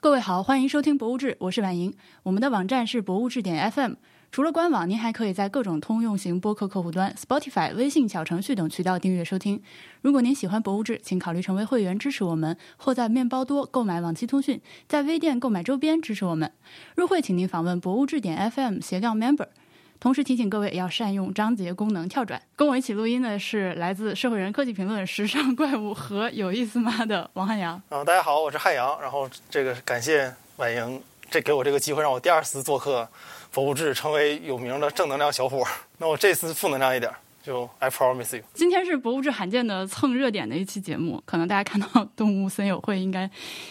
各位好，欢迎收听《博物志》，我是婉莹。我们的网站是博物志点 FM。除了官网，您还可以在各种通用型播客客户端、Spotify、微信小程序等渠道订阅收听。如果您喜欢《博物志》，请考虑成为会员支持我们，或在面包多购买往期通讯，在微店购买周边支持我们。入会请您访问博物志点 FM 斜杠 Member。同时提醒各位要善用章节功能跳转。跟我一起录音的是来自社会人科技评论、时尚怪物和有意思妈的王汉阳。嗯，大家好，我是汉阳。然后这个感谢婉莹，这给我这个机会，让我第二次做客《博物志》，成为有名的正能量小伙。那我这次负能量一点。就 I promise you，今天是博物志罕见的蹭热点的一期节目，可能大家看到动物森友会应该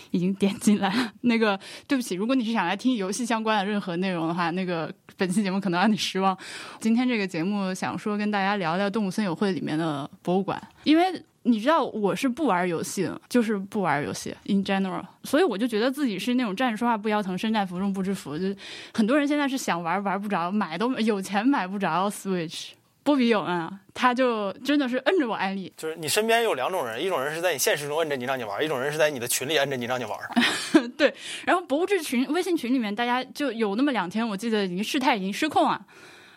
已经点进来了。那个对不起，如果你是想来听游戏相关的任何内容的话，那个本期节目可能让你失望。今天这个节目想说跟大家聊聊动物森友会里面的博物馆，因为你知道我是不玩游戏的，就是不玩游戏 in general，所以我就觉得自己是那种站着说话不腰疼，身在福中不知福。就很多人现在是想玩玩不着，买都有钱买不着 Switch。波比有啊，他就真的是摁着我安利。就是你身边有两种人，一种人是在你现实中摁着你让你玩，一种人是在你的群里摁着你让你玩。对，然后博物志群微信群里面，大家就有那么两天，我记得已经事态已经失控了，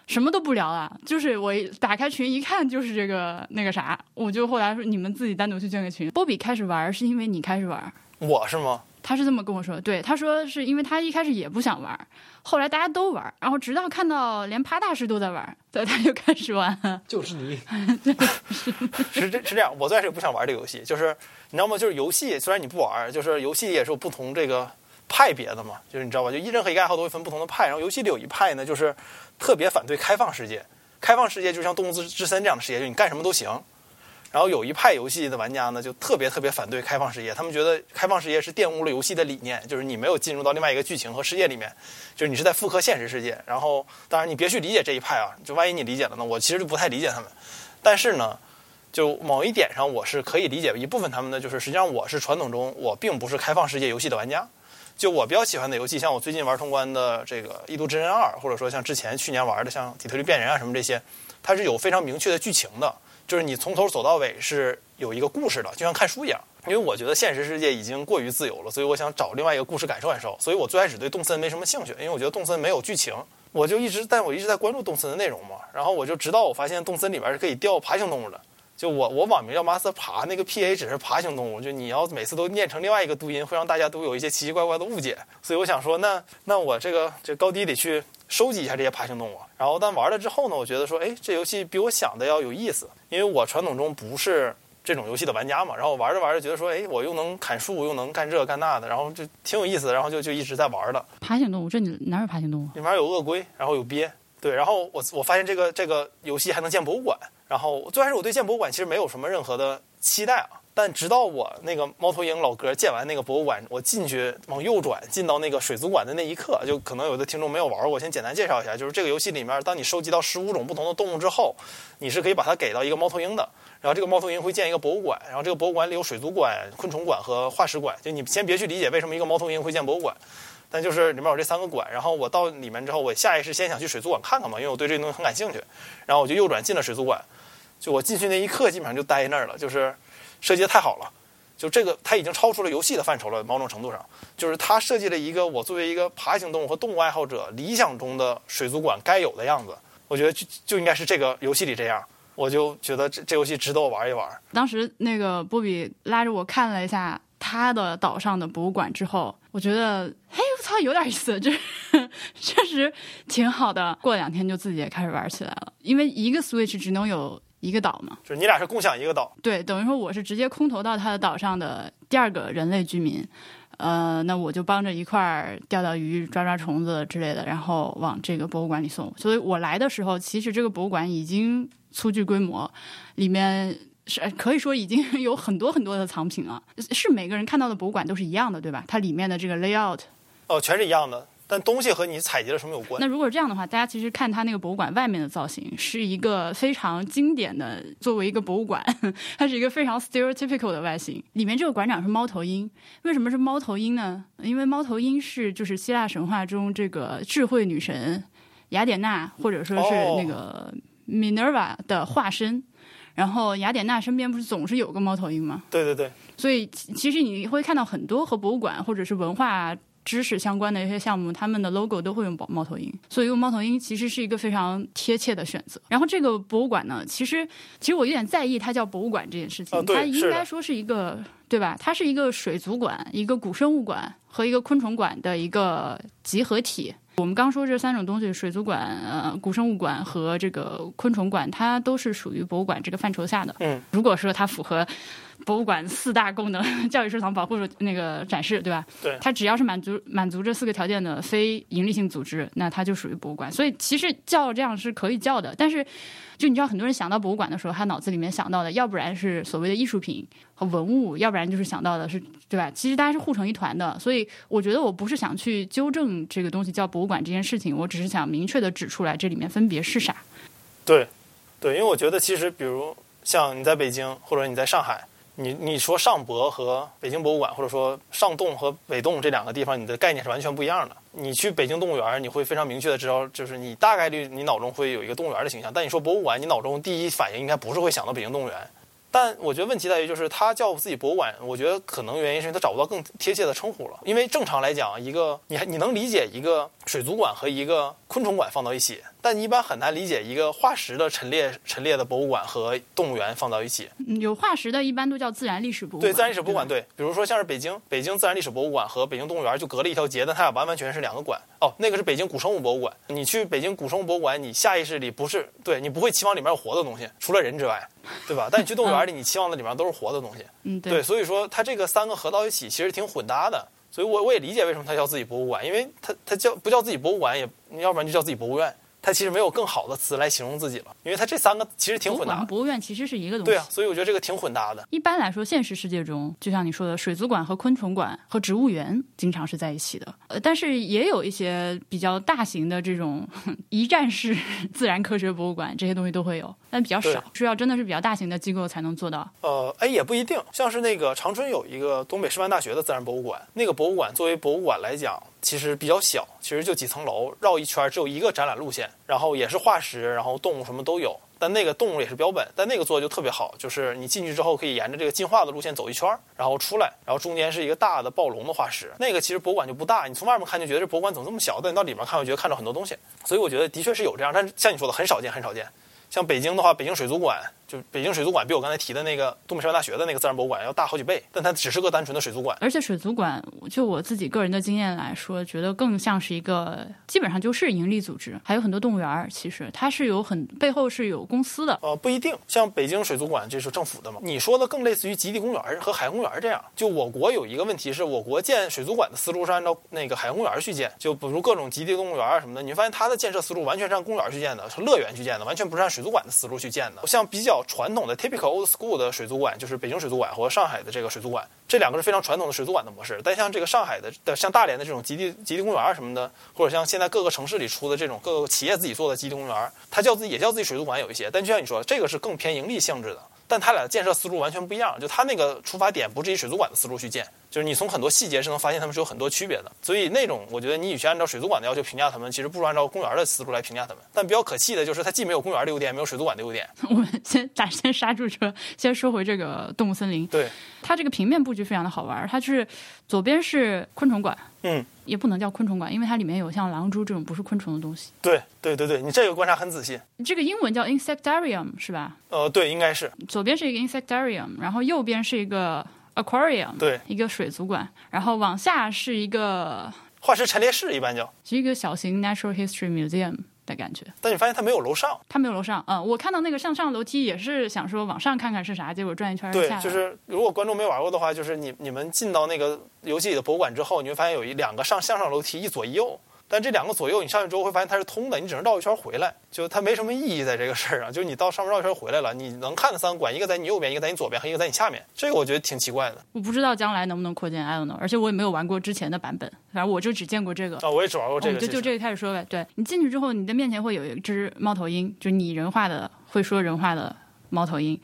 什么都不聊了。就是我打开群一看，就是这个那个啥，我就后来说你们自己单独去建个群。波比开始玩是因为你开始玩，我是吗？他是这么跟我说，对，他说是因为他一开始也不想玩，后来大家都玩，然后直到看到连趴大师都在玩，对，他就开始玩。就是你，是这是这样，我最开始不想玩这个游戏，就是你知道吗？就是游戏虽然你不玩，就是游戏也是有不同这个派别的嘛，就是你知道吧？就一任何一个爱好都会分不同的派，然后游戏里有一派呢，就是特别反对开放世界，开放世界就像动物之之森这样的世界，就你干什么都行。然后有一派游戏的玩家呢，就特别特别反对开放世界，他们觉得开放世界是玷污了游戏的理念，就是你没有进入到另外一个剧情和世界里面，就是你是在复刻现实世界。然后，当然你别去理解这一派啊，就万一你理解了呢，我其实就不太理解他们。但是呢，就某一点上我是可以理解一部分他们的，就是实际上我是传统中我并不是开放世界游戏的玩家。就我比较喜欢的游戏，像我最近玩通关的这个《异度之刃二》，或者说像之前去年玩的像《底特律变人》啊什么这些，它是有非常明确的剧情的。就是你从头走到尾是有一个故事的，就像看书一样。因为我觉得现实世界已经过于自由了，所以我想找另外一个故事感受感受。所以我最开始对动森没什么兴趣，因为我觉得动森没有剧情。我就一直，但我一直在关注动森的内容嘛。然后我就直到我发现动森里边是可以钓爬行动物的。就我我网名叫 Master 爬，那个 P A 只是爬行动物。就你要每次都念成另外一个读音，会让大家都有一些奇奇怪怪的误解。所以我想说，那那我这个这高低得去收集一下这些爬行动物。然后但玩了之后呢，我觉得说，哎，这游戏比我想的要有意思。因为我传统中不是这种游戏的玩家嘛。然后玩着玩着觉得说，哎，我又能砍树，又能干这干那的，然后就挺有意思。然后就就一直在玩的。爬行动物，这里哪有爬行动物？里面有鳄龟，然后有鳖。对，然后我我发现这个这个游戏还能建博物馆。然后最开始我对建博物馆其实没有什么任何的期待啊。但直到我那个猫头鹰老哥建完那个博物馆，我进去往右转进到那个水族馆的那一刻，就可能有的听众没有玩过，我先简单介绍一下，就是这个游戏里面，当你收集到十五种不同的动物之后，你是可以把它给到一个猫头鹰的。然后这个猫头鹰会建一个博物馆，然后这个博物馆里有水族馆、昆虫馆和化石馆。就你先别去理解为什么一个猫头鹰会建博物馆，但就是里面有这三个馆。然后我到里面之后，我下意识先想去水族馆看看嘛，因为我对这东西很感兴趣。然后我就右转进了水族馆，就我进去那一刻，基本上就待那儿了，就是设计的太好了。就这个，它已经超出了游戏的范畴了。某种程度上，就是它设计了一个我作为一个爬行动物和动物爱好者理想中的水族馆该有的样子。我觉得就就应该是这个游戏里这样。我就觉得这这游戏值得我玩一玩。当时那个波比拉着我看了一下他的岛上的博物馆之后，我觉得，嘿，我操，有点意思，这确实挺好的。过两天就自己也开始玩起来了，因为一个 Switch 只能有。一个岛嘛，就是你俩是共享一个岛，对，等于说我是直接空投到他的岛上的第二个人类居民，呃，那我就帮着一块儿钓钓鱼、抓抓虫子之类的，然后往这个博物馆里送。所以我来的时候，其实这个博物馆已经初具规模，里面是可以说已经 有很多很多的藏品了。是每个人看到的博物馆都是一样的，对吧？它里面的这个 layout，哦，全是一样的。但东西和你采集了什么有关？那如果是这样的话，大家其实看它那个博物馆外面的造型，是一个非常经典的，作为一个博物馆，它是一个非常 stereotypical 的外形。里面这个馆长是猫头鹰，为什么是猫头鹰呢？因为猫头鹰是就是希腊神话中这个智慧女神雅典娜或者说是那个 Minerva 的化身。然后雅典娜身边不是总是有个猫头鹰吗？对对对，所以其其实你会看到很多和博物馆或者是文化知识相关的一些项目，他们的 logo 都会用猫猫头鹰，所以用猫头鹰其实是一个非常贴切的选择。然后这个博物馆呢，其实其实我有点在意它叫博物馆这件事情，哦它应该说是一个对吧？它是一个水族馆、一个古生物馆和一个昆虫馆的一个集合体。我们刚说这三种东西，水族馆、呃古生物馆和这个昆虫馆，它都是属于博物馆这个范畴下的。嗯，如果说它符合博物馆四大功能，教育收藏、保护、那个展示，对吧？对它只要是满足满足这四个条件的非盈利性组织，那它就属于博物馆。所以其实叫这样是可以叫的，但是就你知道，很多人想到博物馆的时候，他脑子里面想到的，要不然是所谓的艺术品和文物，要不然就是想到的是，对吧？其实大家是互成一团的。所以我觉得我不是想去纠正这个东西叫博物馆这件事情，我只是想明确的指出来这里面分别是啥。对，对，因为我觉得其实，比如像你在北京或者你在上海，你你说上博和北京博物馆，或者说上动和北动这两个地方，你的概念是完全不一样的。你去北京动物园，你会非常明确的知道，就是你大概率你脑中会有一个动物园的形象，但你说博物馆，你脑中第一反应应该不是会想到北京动物园。但我觉得问题在于，就是他叫自己博物馆，我觉得可能原因是因为他找不到更贴切的称呼了。因为正常来讲，一个你还你能理解一个水族馆和一个昆虫馆放到一起，但你一般很难理解一个化石的陈列陈列的博物馆和动物园放到一起。嗯有化石的，一般都叫自然历史博物馆。对，自然历史博物馆对。对，比如说像是北京北京自然历史博物馆和北京动物园就隔了一条街，但它俩完完全全是两个馆。哦，那个是北京古生物博物馆。你去北京古生物博物馆，你下意识里不是对你不会期望里面有活的东西，除了人之外，对吧？但你去动物园里，你期望的里面都是活的东西。嗯，对，所以说它这个三个合到一起，其实挺混搭的。所以我我也理解为什么它叫自己博物馆，因为它它叫不叫自己博物馆也，要不然就叫自己博物院。它其实没有更好的词来形容自己了，因为它这三个其实挺混搭的。博物馆博物院其实是一个东西。对啊，所以我觉得这个挺混搭的。一般来说，现实世界中，就像你说的，水族馆和昆虫馆和植物园经常是在一起的。呃，但是也有一些比较大型的这种 一站式自然科学博物馆，这些东西都会有，但比较少，需要真的是比较大型的机构才能做到。呃，哎，也不一定，像是那个长春有一个东北师范大学的自然博物馆，那个博物馆作为博物馆来讲，其实比较小，其实就几层楼，绕一圈只有一个展览路线，然后也是化石，然后动物什么都有。但那个动物也是标本，但那个做的就特别好，就是你进去之后可以沿着这个进化的路线走一圈，然后出来，然后中间是一个大的暴龙的化石。那个其实博物馆就不大，你从外面看就觉得这博物馆怎么这么小，但你到里面看，我觉得看到很多东西。所以我觉得的确是有这样，但是像你说的很少见，很少见。像北京的话，北京水族馆就北京水族馆比我刚才提的那个东北师范大学的那个自然博物馆要大好几倍，但它只是个单纯的水族馆。而且水族馆，就我自己个人的经验来说，觉得更像是一个基本上就是盈利组织，还有很多动物园儿，其实它是有很背后是有公司的。呃，不一定，像北京水族馆这是政府的嘛？你说的更类似于极地公园和海洋公园这样。就我国有一个问题是，我国建水族馆的思路是按照那个海洋公园去建，就比如各种极地动物园啊什么的，你会发现它的建设思路完全是按公园去建的，是乐园去建的，完全不是按水族馆的思路去建的。像比较传统的 typical old school 的水族馆，就是北京水族馆和上海的这个水族馆，这两个是非常传统的水族馆的模式。但像这个上海的的像大连的这种极地极地公园什么的，或者像现在各个城市里出的这种各个企业自己做的极地公园，它叫自己也叫自己水族馆有一些，但就像你说，这个是更偏盈利性质的。但它俩的建设思路完全不一样，就它那个出发点不是以水族馆的思路去建，就是你从很多细节是能发现他们是有很多区别的。所以那种我觉得你与其按照水族馆的要求评价他们，其实不如按照公园的思路来评价他们。但比较可气的就是它既没有公园的优点，也没有水族馆的优点。我们先咱先刹住车，先说回这个动物森林。对，它这个平面布局非常的好玩儿，它是左边是昆虫馆，嗯，也不能叫昆虫馆，因为它里面有像狼蛛这种不是昆虫的东西。对对对对，你这个观察很仔细。这个英文叫 insectarium 是吧？呃，对，应该是左边是一个 insectarium，然后右边是一个 aquarium，对，一个水族馆，然后往下是一个化石陈列室一般叫，是一个小型 natural history museum 的感觉。但你发现它没有楼上。它没有楼上，嗯，我看到那个向上楼梯也是想说往上看看是啥，结果转一圈儿下，对就是如果观众没玩过的话，就是你你们进到那个游戏里的博物馆之后，你会发现有一两个上向上楼梯，一左一右。但这两个左右，你上去之后会发现它是通的，你只能绕一圈回来，就它没什么意义在这个事儿上。就是你到上面绕一圈回来了，你能看的三个馆，一个在你右边，一个在你左边，和一个在你下面。这个我觉得挺奇怪的我不知道将来能不能扩建，I don't know，而且我也没有玩过之前的版本，反正我就只见过这个。啊！我也只玩过这个。就就这个开始说呗。对你进去之后，你的面前会有一只猫头鹰，就是拟人化的会说人话的猫头鹰。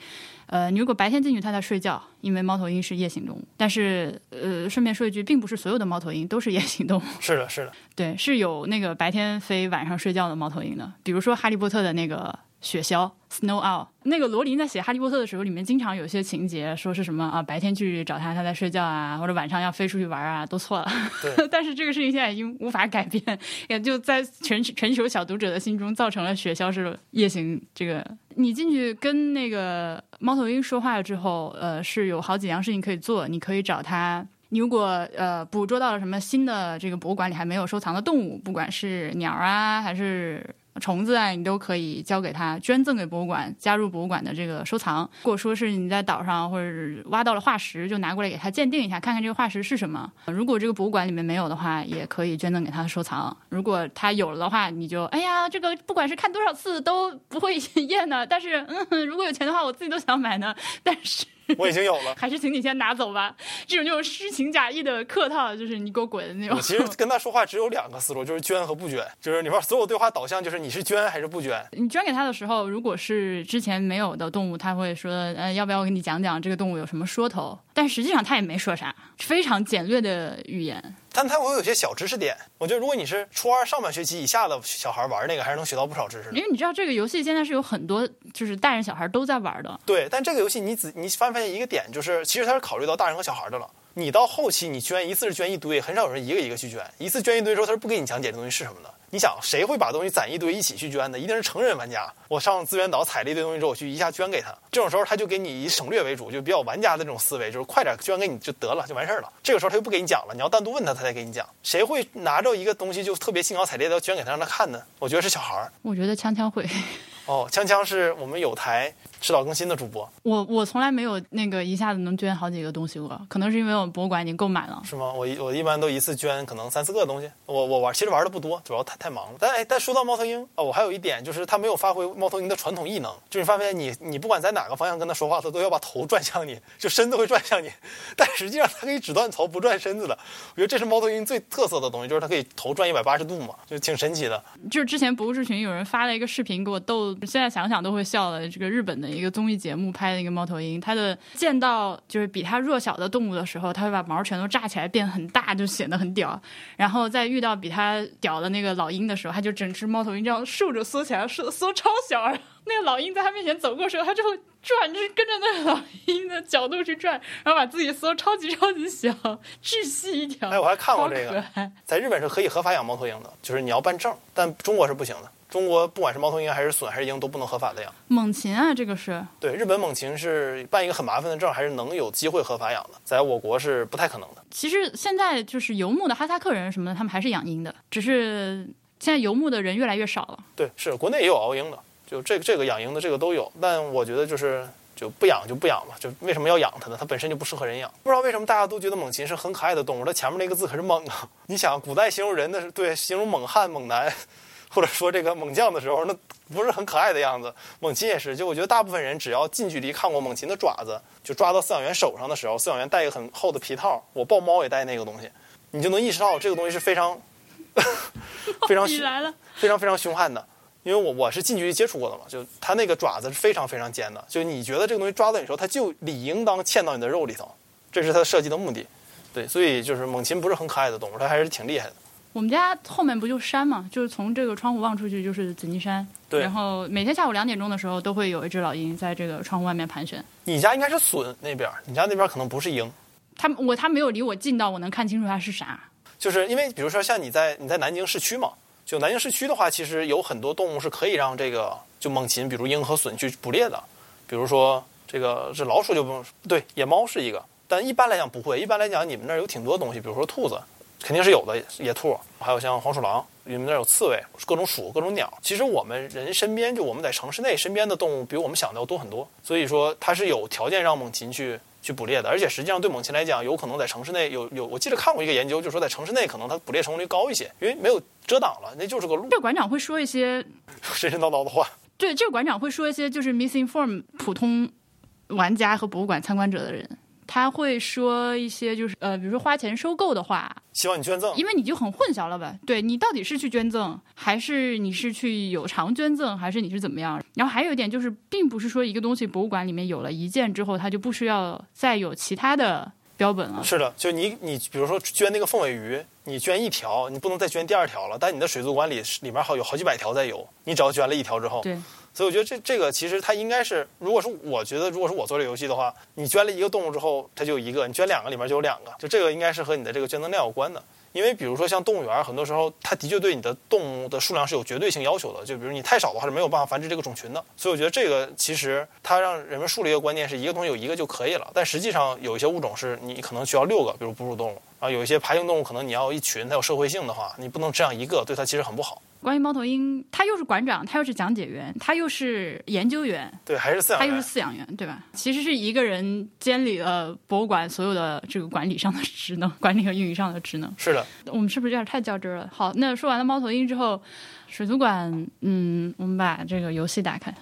呃，你如果白天进去，它在睡觉，因为猫头鹰是夜行动物。但是，呃，顺便说一句，并不是所有的猫头鹰都是夜行动物。是的，是的，对，是有那个白天飞、晚上睡觉的猫头鹰的，比如说《哈利波特》的那个雪橇 Snow Owl。那个罗琳在写《哈利波特》的时候，里面经常有些情节说是什么啊，白天去找他，他在睡觉啊，或者晚上要飞出去玩啊，都错了。对 但是这个事情现在已经无法改变，也就在全全球小读者的心中造成了雪橇是夜行这个。你进去跟那个猫头鹰说话了之后，呃，是有好几样事情可以做，你可以找他。你如果呃捕捉到了什么新的这个博物馆里还没有收藏的动物，不管是鸟啊还是虫子啊，你都可以交给他，捐赠给博物馆，加入博物馆的这个收藏。如果说是你在岛上或者是挖到了化石，就拿过来给他鉴定一下，看看这个化石是什么。如果这个博物馆里面没有的话，也可以捐赠给他收藏。如果他有了的话，你就哎呀，这个不管是看多少次都不会 厌的。但是嗯，如果有钱的话，我自己都想买呢。但是。我已经有了。还是请你先拿走吧。这种就是虚情假意的客套，就是你给我滚的那种我。其实跟他说话只有两个思路，就是捐和不捐，就是你说所有对话导向就是你是捐还是不捐。你捐给他的时候，如果是之前没有的动物，他会说，呃，要不要我给你讲讲这个动物有什么说头？但实际上他也没说啥，非常简略的语言。但它会有些小知识点，我觉得如果你是初二上半学期以下的小孩玩那个，还是能学到不少知识的因。为你知道这个游戏现在是有很多就是大人小孩都在玩的，对，但这个游戏你仔你发没发现一个点，就是其实它是考虑到大人和小孩的了。你到后期你捐一次是捐一堆，很少有人一个一个去捐。一次捐一堆之后，他是不给你讲解这东西是什么的。你想谁会把东西攒一堆一起去捐的？一定是成人玩家。我上资源岛采了一堆东西之后，我去一下捐给他。这种时候他就给你以省略为主，就比较玩家的这种思维，就是快点捐给你就得了，就完事儿了。这个时候他就不给你讲了，你要单独问他，他才给你讲。谁会拿着一个东西就特别兴高采烈的要捐给他让他看呢？我觉得是小孩儿。我觉得锵锵会。哦，锵锵是我们有台迟早更新的主播，我我从来没有那个一下子能捐好几个东西过，可能是因为我们博物馆已经够满了。是吗？我一我一般都一次捐可能三四个东西。我我玩其实玩的不多，主要太太忙了。但哎，但说到猫头鹰哦，我还有一点就是它没有发挥猫头鹰的传统异能，就是你发现你你不管在哪个方向跟它说话，它都要把头转向你，就身子会转向你。但实际上它可以只转头不转身子的。我觉得这是猫头鹰最特色的东西，就是它可以头转一百八十度嘛，就挺神奇的。就是之前博物志群有人发了一个视频给我逗，现在想想都会笑的。这个日本的一个综艺节目拍的一个猫头鹰，它的见到就是比它弱小的动物的时候，它会把毛全都炸起来变很大，就显得很屌。然后在遇到比它屌的那个老鹰的时候，它就整只猫头鹰这样竖着缩起来，缩缩超小。那个老鹰在它面前走过的时候，它就会转，就是跟着那个老鹰的角度去转，然后把自己缩超级超级小，窒息一条。哎，我还看过这个在日本是可以合法养猫头鹰的，就是你要办证，但中国是不行的。中国不管是猫头鹰还是隼还是鹰都不能合法的养。猛禽啊，这个是对，日本猛禽是办一个很麻烦的证，还是能有机会合法养的，在我国是不太可能的。其实现在就是游牧的哈萨克人什么的，他们还是养鹰的，只是现在游牧的人越来越少了。对，是国内也有熬鹰的，就这个这个养鹰的这个都有，但我觉得就是就不养就不养吧，就为什么要养它呢？它本身就不适合人养。不知道为什么大家都觉得猛禽是很可爱的动物，它前面那个字可是猛啊！你想，古代形容人的是对形容猛汉、猛男，或者说这个猛将的时候，那不是很可爱的样子。猛禽也是，就我觉得大部分人只要近距离看过猛禽的爪子，就抓到饲养员手上的时候，饲养员戴一个很厚的皮套，我抱猫也戴那个东西，你就能意识到这个东西是非常 非常非常非常凶悍的。因为我我是近距离接触过的嘛，就它那个爪子是非常非常尖的，就你觉得这个东西抓到你的时候，它就理应当嵌到你的肉里头，这是它设计的目的。对，所以就是猛禽不是很可爱的动物，它还是挺厉害的。我们家后面不就山嘛，就是从这个窗户望出去就是紫金山。对然后每天下午两点钟的时候，都会有一只老鹰在这个窗户外面盘旋。你家应该是隼那边，你家那边可能不是鹰，它我它没有离我近到我能看清楚它是啥。就是因为比如说像你在你在南京市区嘛，就南京市区的话，其实有很多动物是可以让这个就猛禽，比如鹰和隼去捕猎的，比如说这个这老鼠就不用对，野猫是一个，但一般来讲不会。一般来讲，你们那儿有挺多东西，比如说兔子，肯定是有的，野兔，还有像黄鼠狼，你们那儿有刺猬，各种鼠，各种鸟。其实我们人身边，就我们在城市内身边的动物，比我们想的要多很多。所以说，它是有条件让猛禽去去捕猎的，而且实际上对猛禽来讲，有可能在城市内有有，我记得看过一个研究，就是说在城市内可能它捕猎成功率高一些，因为没有遮挡了，那就是个路，这个馆长会说一些，神神叨叨的话。对，这个馆长会说一些就是 misinform 普通玩家和博物馆参观者的人。他会说一些就是呃，比如说花钱收购的话，希望你捐赠，因为你就很混淆了吧？对你到底是去捐赠，还是你是去有偿捐赠，还是你是怎么样？然后还有一点就是，并不是说一个东西博物馆里面有了一件之后，它就不需要再有其他的标本了。是的，就你你比如说捐那个凤尾鱼，你捐一条，你不能再捐第二条了，但你的水族馆里里面好有好几百条在游，你只要捐了一条之后，对，所以我觉得这这个其实它应该是，如果是我觉得如果是我做这个游戏的话，你捐了一个动物之后，它就有一个；你捐两个里面就有两个，就这个应该是和你的这个捐赠量有关的。因为比如说像动物园，很多时候它的确对你的动物的数量是有绝对性要求的。就比如你太少的话是没有办法繁殖这个种群的。所以我觉得这个其实它让人们树立一个观念，是一个东西有一个就可以了。但实际上有一些物种是你可能需要六个，比如哺乳动物啊，有一些爬行动物可能你要一群，它有社会性的话，你不能这样一个，对它其实很不好。关于猫头鹰，他又是馆长，他又是讲解员，他又是研究员，对，还是饲养员，他又是饲养员，对吧？其实是一个人监理了博物馆所有的这个管理上的职能，管理和运营上的职能。是的，我们是不是有点太较真了？好，那说完了猫头鹰之后，水族馆，嗯，我们把这个游戏打开。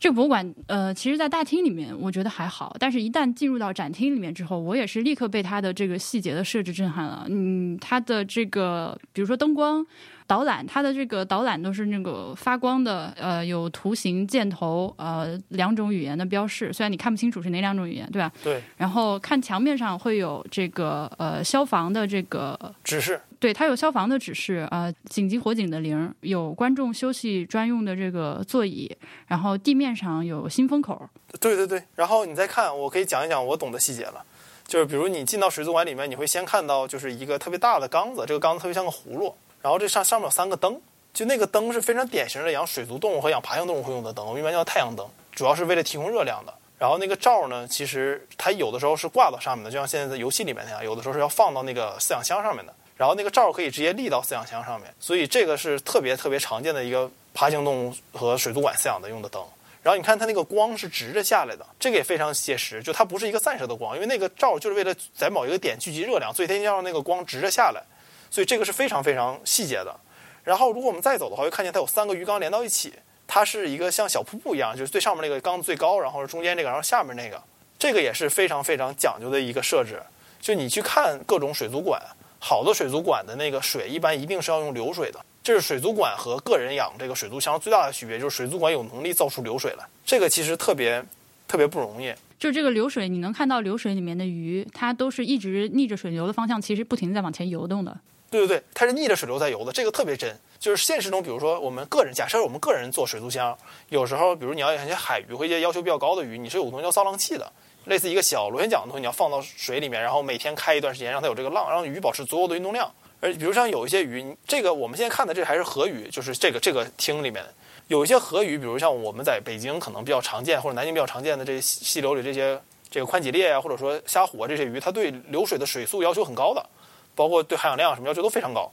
这个博物馆，呃，其实，在大厅里面我觉得还好，但是一旦进入到展厅里面之后，我也是立刻被它的这个细节的设置震撼了。嗯，它的这个，比如说灯光。导览，它的这个导览都是那个发光的，呃，有图形、箭头，呃，两种语言的标示。虽然你看不清楚是哪两种语言，对吧？对。然后看墙面上会有这个呃消防的这个指示，对，它有消防的指示，呃，紧急火警的铃，有观众休息专用的这个座椅，然后地面上有新风口。对对对。然后你再看，我可以讲一讲我懂的细节了，就是比如你进到水族馆里面，你会先看到就是一个特别大的缸子，这个缸子特别像个葫芦。然后这上上面有三个灯，就那个灯是非常典型的养水族动物和养爬行动物会用的灯，我们一般叫太阳灯，主要是为了提供热量的。然后那个罩呢，其实它有的时候是挂到上面的，就像现在在游戏里面那样，有的时候是要放到那个饲养箱上面的。然后那个罩可以直接立到饲养箱上面，所以这个是特别特别常见的一个爬行动物和水族馆饲养的用的灯。然后你看它那个光是直着下来的，这个也非常写实，就它不是一个散射的光，因为那个罩就是为了在某一个点聚集热量，所以它要让那个光直着下来。所以这个是非常非常细节的。然后如果我们再走的话，会看见它有三个鱼缸连到一起，它是一个像小瀑布一样，就是最上面那个缸最高，然后中间这个，然后下面那个，这个也是非常非常讲究的一个设置。就你去看各种水族馆，好的水族馆的那个水一般一定是要用流水的。这是水族馆和个人养这个水族箱最大的区别，就是水族馆有能力造出流水来，这个其实特别特别不容易。就这个流水，你能看到流水里面的鱼，它都是一直逆着水流的方向，其实不停在往前游动的。对对对，它是逆着水流在游的，这个特别真。就是现实中，比如说我们个人，假设我们个人做水族箱，有时候，比如你要养一些海鱼或一些要求比较高的鱼，你是有东西叫造浪器的，类似一个小螺旋桨的东西，你要放到水里面，然后每天开一段时间，让它有这个浪，让鱼保持足够的运动量。而比如像有一些鱼，这个我们现在看的这还是河鱼，就是这个这个厅里面有一些河鱼，比如像我们在北京可能比较常见或者南京比较常见的这些溪流里这些这个宽脊裂啊，或者说虾虎啊这些鱼，它对流水的水速要求很高的，包括对含氧量什么要求都非常高。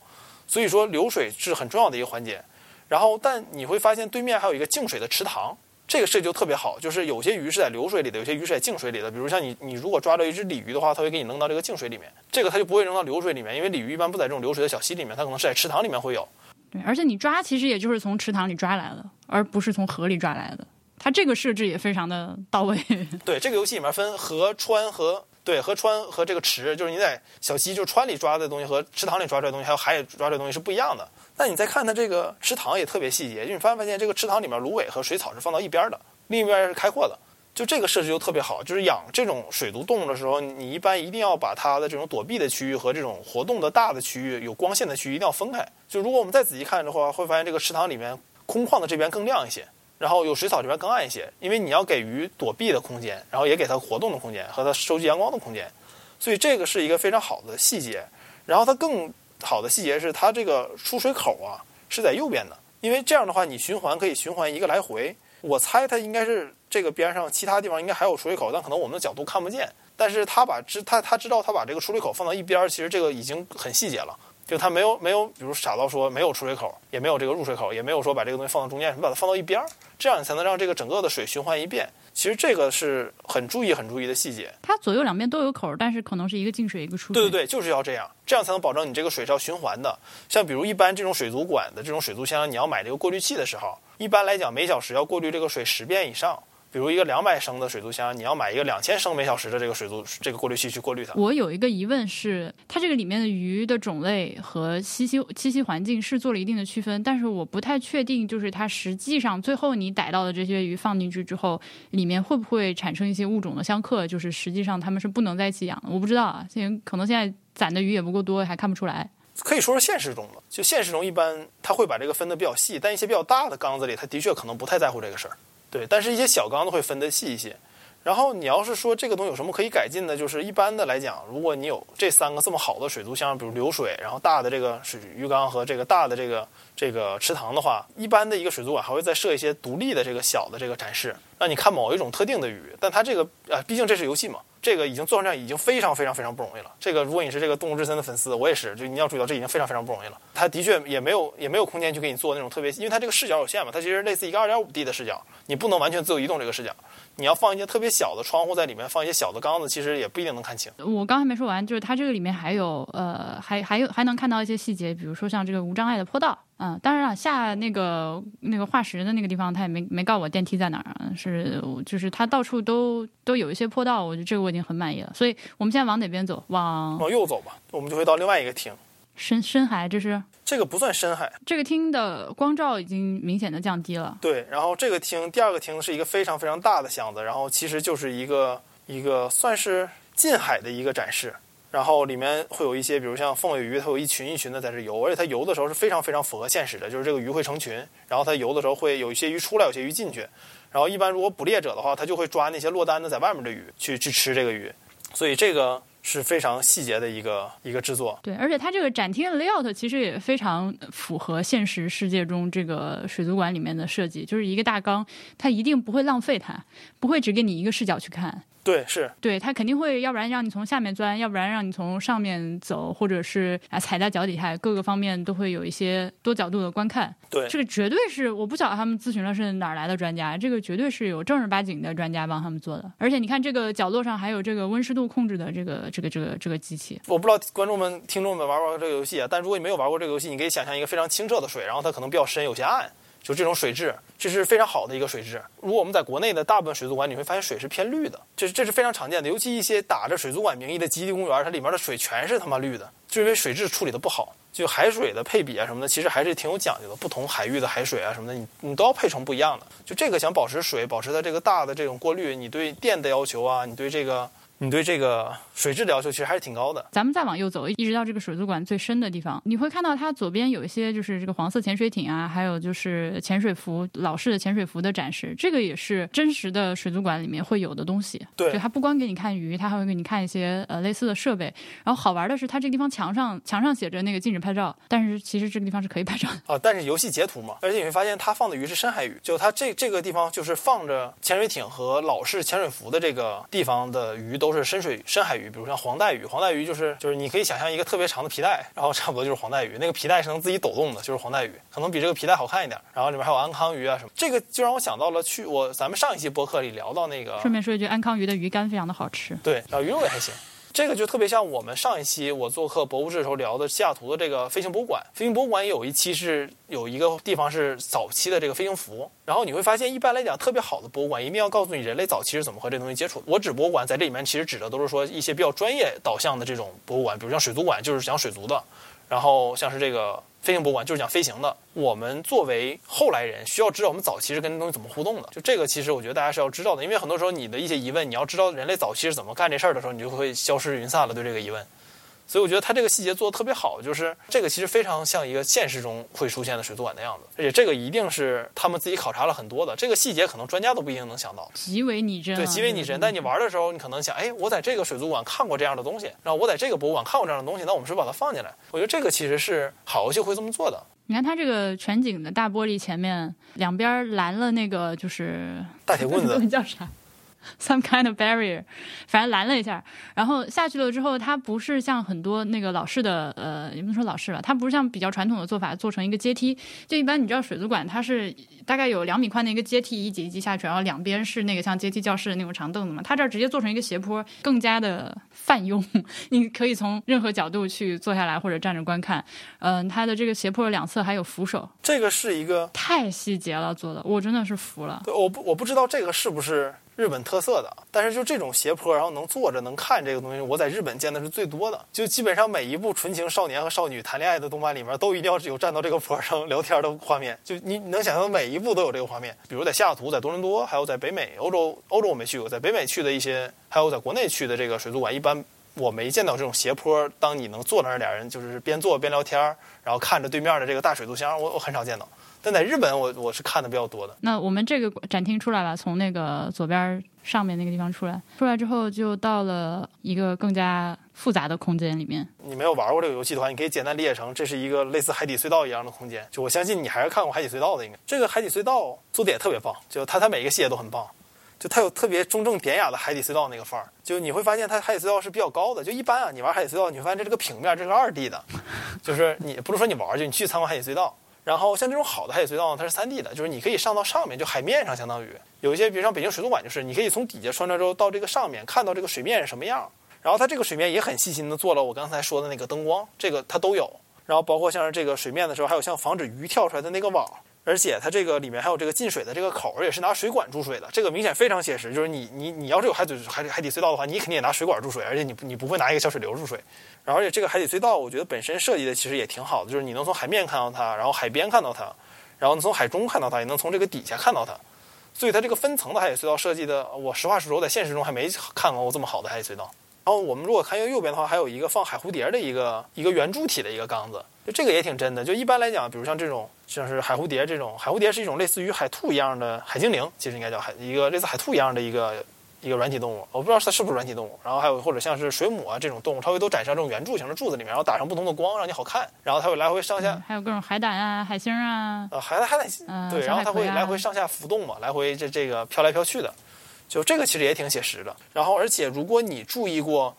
所以说流水是很重要的一个环节，然后但你会发现对面还有一个净水的池塘，这个设计就特别好，就是有些鱼是在流水里的，有些鱼是在净水里的。比如像你，你如果抓到一只鲤鱼的话，它会给你扔到这个净水里面，这个它就不会扔到流水里面，因为鲤鱼一般不在这种流水的小溪里面，它可能是在池塘里面会有。对，而且你抓其实也就是从池塘里抓来的，而不是从河里抓来的，它这个设置也非常的到位。对，这个游戏里面分河川和。对，和川和这个池，就是你在小溪，就川里抓的东西和池塘里抓出来的东西，还有海里抓出来的东西是不一样的。那你再看它这个池塘也特别细节，就你发现发现这个池塘里面芦苇和水草是放到一边的，另一边是开阔的。就这个设置就特别好，就是养这种水族动物的时候，你一般一定要把它的这种躲避的区域和这种活动的大的区域、有光线的区域一定要分开。就如果我们再仔细看的话，会发现这个池塘里面空旷的这边更亮一些。然后有水草这边更暗一些，因为你要给鱼躲避的空间，然后也给它活动的空间和它收集阳光的空间，所以这个是一个非常好的细节。然后它更好的细节是它这个出水口啊是在右边的，因为这样的话你循环可以循环一个来回。我猜它应该是这个边上其他地方应该还有出水口，但可能我们的角度看不见。但是他把知他他知道他把这个出水口放到一边，其实这个已经很细节了。就它没有没有，比如傻到说没有出水口，也没有这个入水口，也没有说把这个东西放到中间，你把它放到一边儿，这样你才能让这个整个的水循环一遍。其实这个是很注意很注意的细节。它左右两边都有口，但是可能是一个进水一个出水。对对对，就是要这样，这样才能保证你这个水是要循环的。像比如一般这种水族馆的这种水族箱，你要买这个过滤器的时候，一般来讲每小时要过滤这个水十遍以上。比如一个两百升的水族箱，你要买一个两千升每小时的这个水族这个过滤器去过滤它。我有一个疑问是，它这个里面的鱼的种类和栖息栖息环境是做了一定的区分，但是我不太确定，就是它实际上最后你逮到的这些鱼放进去之后，里面会不会产生一些物种的相克？就是实际上它们是不能在一起养的。我不知道啊，现可能现在攒的鱼也不够多，还看不出来。可以说是现实中的。就现实中一般他会把这个分的比较细，但一些比较大的缸子里，他的确可能不太在乎这个事儿。对，但是一些小缸都会分得细一些。然后你要是说这个东西有什么可以改进的，就是一般的来讲，如果你有这三个这么好的水族箱，比如流水，然后大的这个水鱼缸和这个大的这个这个池塘的话，一般的一个水族馆还会再设一些独立的这个小的这个展示，让你看某一种特定的鱼。但它这个啊，毕竟这是游戏嘛，这个已经做成这样已经非常非常非常不容易了。这个如果你是这个动物之森的粉丝，我也是，就你要注意到这已经非常非常不容易了。它的确也没有也没有空间去给你做那种特别，因为它这个视角有限嘛，它其实类似一个二点五 D 的视角，你不能完全自由移动这个视角。你要放一些特别小的窗户在里面，放一些小的缸子，其实也不一定能看清。我刚还没说完，就是它这个里面还有呃，还还有还能看到一些细节，比如说像这个无障碍的坡道。嗯，当然了，下那个那个化石的那个地方，他也没没告诉我电梯在哪儿，是就是他到处都都有一些坡道，我觉得这个我已经很满意了。所以我们现在往哪边走？往往右走吧，我们就会到另外一个厅。深深海，这是这个不算深海。这个厅的光照已经明显的降低了。对，然后这个厅第二个厅是一个非常非常大的箱子，然后其实就是一个一个算是近海的一个展示。然后里面会有一些，比如像凤尾鱼，它有一群一群的在这游，而且它游的时候是非常非常符合现实的，就是这个鱼会成群，然后它游的时候会有一些鱼出来，有些鱼进去，然后一般如果捕猎者的话，他就会抓那些落单的在外面的鱼去去吃这个鱼，所以这个是非常细节的一个一个制作。对，而且它这个展厅的 layout 其实也非常符合现实世界中这个水族馆里面的设计，就是一个大缸，它一定不会浪费它，不会只给你一个视角去看。对，是对，它肯定会，要不然让你从下面钻，要不然让你从上面走，或者是啊踩在脚底下，各个方面都会有一些多角度的观看。对，这个绝对是，我不晓得他们咨询了是哪儿来的专家，这个绝对是有正儿八经的专家帮他们做的。而且你看这个角落上还有这个温湿度控制的这个这个这个这个机器。我不知道观众们、听众们玩不玩过这个游戏啊？但如果你没有玩过这个游戏，你可以想象一个非常清澈的水，然后它可能比较深，有些暗。就这种水质，这是非常好的一个水质。如果我们在国内的大部分水族馆，你会发现水是偏绿的，这这是非常常见的。尤其一些打着水族馆名义的极地公园，它里面的水全是他妈绿的，就因为水质处理的不好。就海水的配比啊什么的，其实还是挺有讲究的。不同海域的海水啊什么的，你你都要配成不一样的。就这个想保持水，保持它这个大的这种过滤，你对电的要求啊，你对这个。你对这个水质的要求其实还是挺高的。咱们再往右走，一直到这个水族馆最深的地方，你会看到它左边有一些就是这个黄色潜水艇啊，还有就是潜水服老式的潜水服的展示。这个也是真实的水族馆里面会有的东西。对，就它不光给你看鱼，它还会给你看一些呃类似的设备。然后好玩的是，它这个地方墙上墙上写着那个禁止拍照，但是其实这个地方是可以拍照的。啊，但是游戏截图嘛，而且你会发现它放的鱼是深海鱼，就它这这个地方就是放着潜水艇和老式潜水服的这个地方的鱼都是深水深海。鱼，比如像黄带鱼，黄带鱼就是就是你可以想象一个特别长的皮带，然后差不多就是黄带鱼，那个皮带是能自己抖动的，就是黄带鱼，可能比这个皮带好看一点。然后里面还有安康鱼啊什么，这个就让我想到了去我咱们上一期播客里聊到那个。顺便说一句，安康鱼的鱼干非常的好吃。对，然后鱼肉也还行。这个就特别像我们上一期我做客博物志的时候聊的西雅图的这个飞行博物馆。飞行博物馆有一期是有一个地方是早期的这个飞行服，然后你会发现，一般来讲，特别好的博物馆一定要告诉你人类早期是怎么和这东西接触的。我指博物馆在这里面其实指的都是说一些比较专业导向的这种博物馆，比如像水族馆就是讲水族的，然后像是这个。飞行博物馆就是讲飞行的。我们作为后来人，需要知道我们早期是跟东西怎么互动的。就这个，其实我觉得大家是要知道的，因为很多时候你的一些疑问，你要知道人类早期是怎么干这事儿的时候，你就会消失云散了。对这个疑问。所以我觉得它这个细节做的特别好，就是这个其实非常像一个现实中会出现的水族馆的样子，而且这个一定是他们自己考察了很多的，这个细节可能专家都不一定能想到，极为拟真，对，极为拟真。但你玩的时候，你可能想，哎，我在这个水族馆看过这样的东西，然后我在这个博物馆看过这样的东西，那我们是不是把它放进来？我觉得这个其实是好游戏会这么做的。你看它这个全景的大玻璃前面两边拦了那个就是大铁棍子，叫啥？Some kind of barrier，反正拦了一下，然后下去了之后，它不是像很多那个老式的，呃，也不能说老式吧，它不是像比较传统的做法做成一个阶梯。就一般你知道水族馆它是大概有两米宽的一个阶梯，一级一级下去，然后两边是那个像阶梯教室的那种长凳子嘛。它这儿直接做成一个斜坡，更加的泛用，你可以从任何角度去坐下来或者站着观看。嗯，它的这个斜坡两侧还有扶手，这个是一个太细节了做的，我真的是服了。我不我不知道这个是不是。日本特色的，但是就这种斜坡，然后能坐着能看这个东西，我在日本见的是最多的。就基本上每一部纯情少年和少女谈恋爱的动漫里面，都一定要有站到这个坡上聊天的画面。就你能想象每一部都有这个画面，比如在西雅图、在多伦多，还有在北美、欧洲、欧洲我没去过，在北美去的一些，还有在国内去的这个水族馆，一般我没见到这种斜坡，当你能坐那儿俩人就是边坐边聊天，然后看着对面的这个大水族箱，我我很少见到。但在日本我，我是看的比较多的。那我们这个展厅出来了，从那个左边上面那个地方出来，出来之后就到了一个更加复杂的空间里面。你没有玩过这个游戏的话，你可以简单理解成这是一个类似海底隧道一样的空间。就我相信你还是看过海底隧道的，应该这个海底隧道做的也特别棒，就它它每一个细节都很棒。就它有特别中正典雅的海底隧道那个范儿，就你会发现它海底隧道是比较高的。就一般啊，你玩海底隧道，你会发现这是个平面，这是个二 D 的，就是你不是说你玩就你去参观海底隧道。然后像这种好的海底隧道呢，它是三 D 的，就是你可以上到上面，就海面上，相当于有一些，比如像北京水族馆，就是你可以从底下穿插之后到这个上面，看到这个水面是什么样。然后它这个水面也很细心的做了我刚才说的那个灯光，这个它都有。然后包括像是这个水面的时候，还有像防止鱼跳出来的那个网。而且它这个里面还有这个进水的这个口，也是拿水管注水的。这个明显非常写实，就是你你你要是有海底海海底隧道的话，你肯定也拿水管注水，而且你你不会拿一个小水流注水。然后而且这个海底隧道，我觉得本身设计的其实也挺好的，就是你能从海面看到它，然后海边看到它，然后能从海中看到它，也能从这个底下看到它。所以它这个分层的海底隧道设计的，我实话实说，在现实中还没看过我这么好的海底隧道。然后我们如果看右右边的话，还有一个放海蝴蝶的一个一个圆柱体的一个缸子，就这个也挺真的。就一般来讲，比如像这种像是海蝴蝶这种，海蝴蝶是一种类似于海兔一样的海精灵，其实应该叫海一个类似海兔一样的一个一个软体动物。我不知道它是不是软体动物。然后还有或者像是水母啊这种动物，它会都展示这种圆柱形的柱子里面，然后打上不同的光，让你好看。然后它会来回上下，还有各种海胆啊、海星啊，呃，海海胆，对，然后它会来回上下浮动嘛，来回这这个飘来飘去的。就这个其实也挺写实的。然后而且如果你注意过。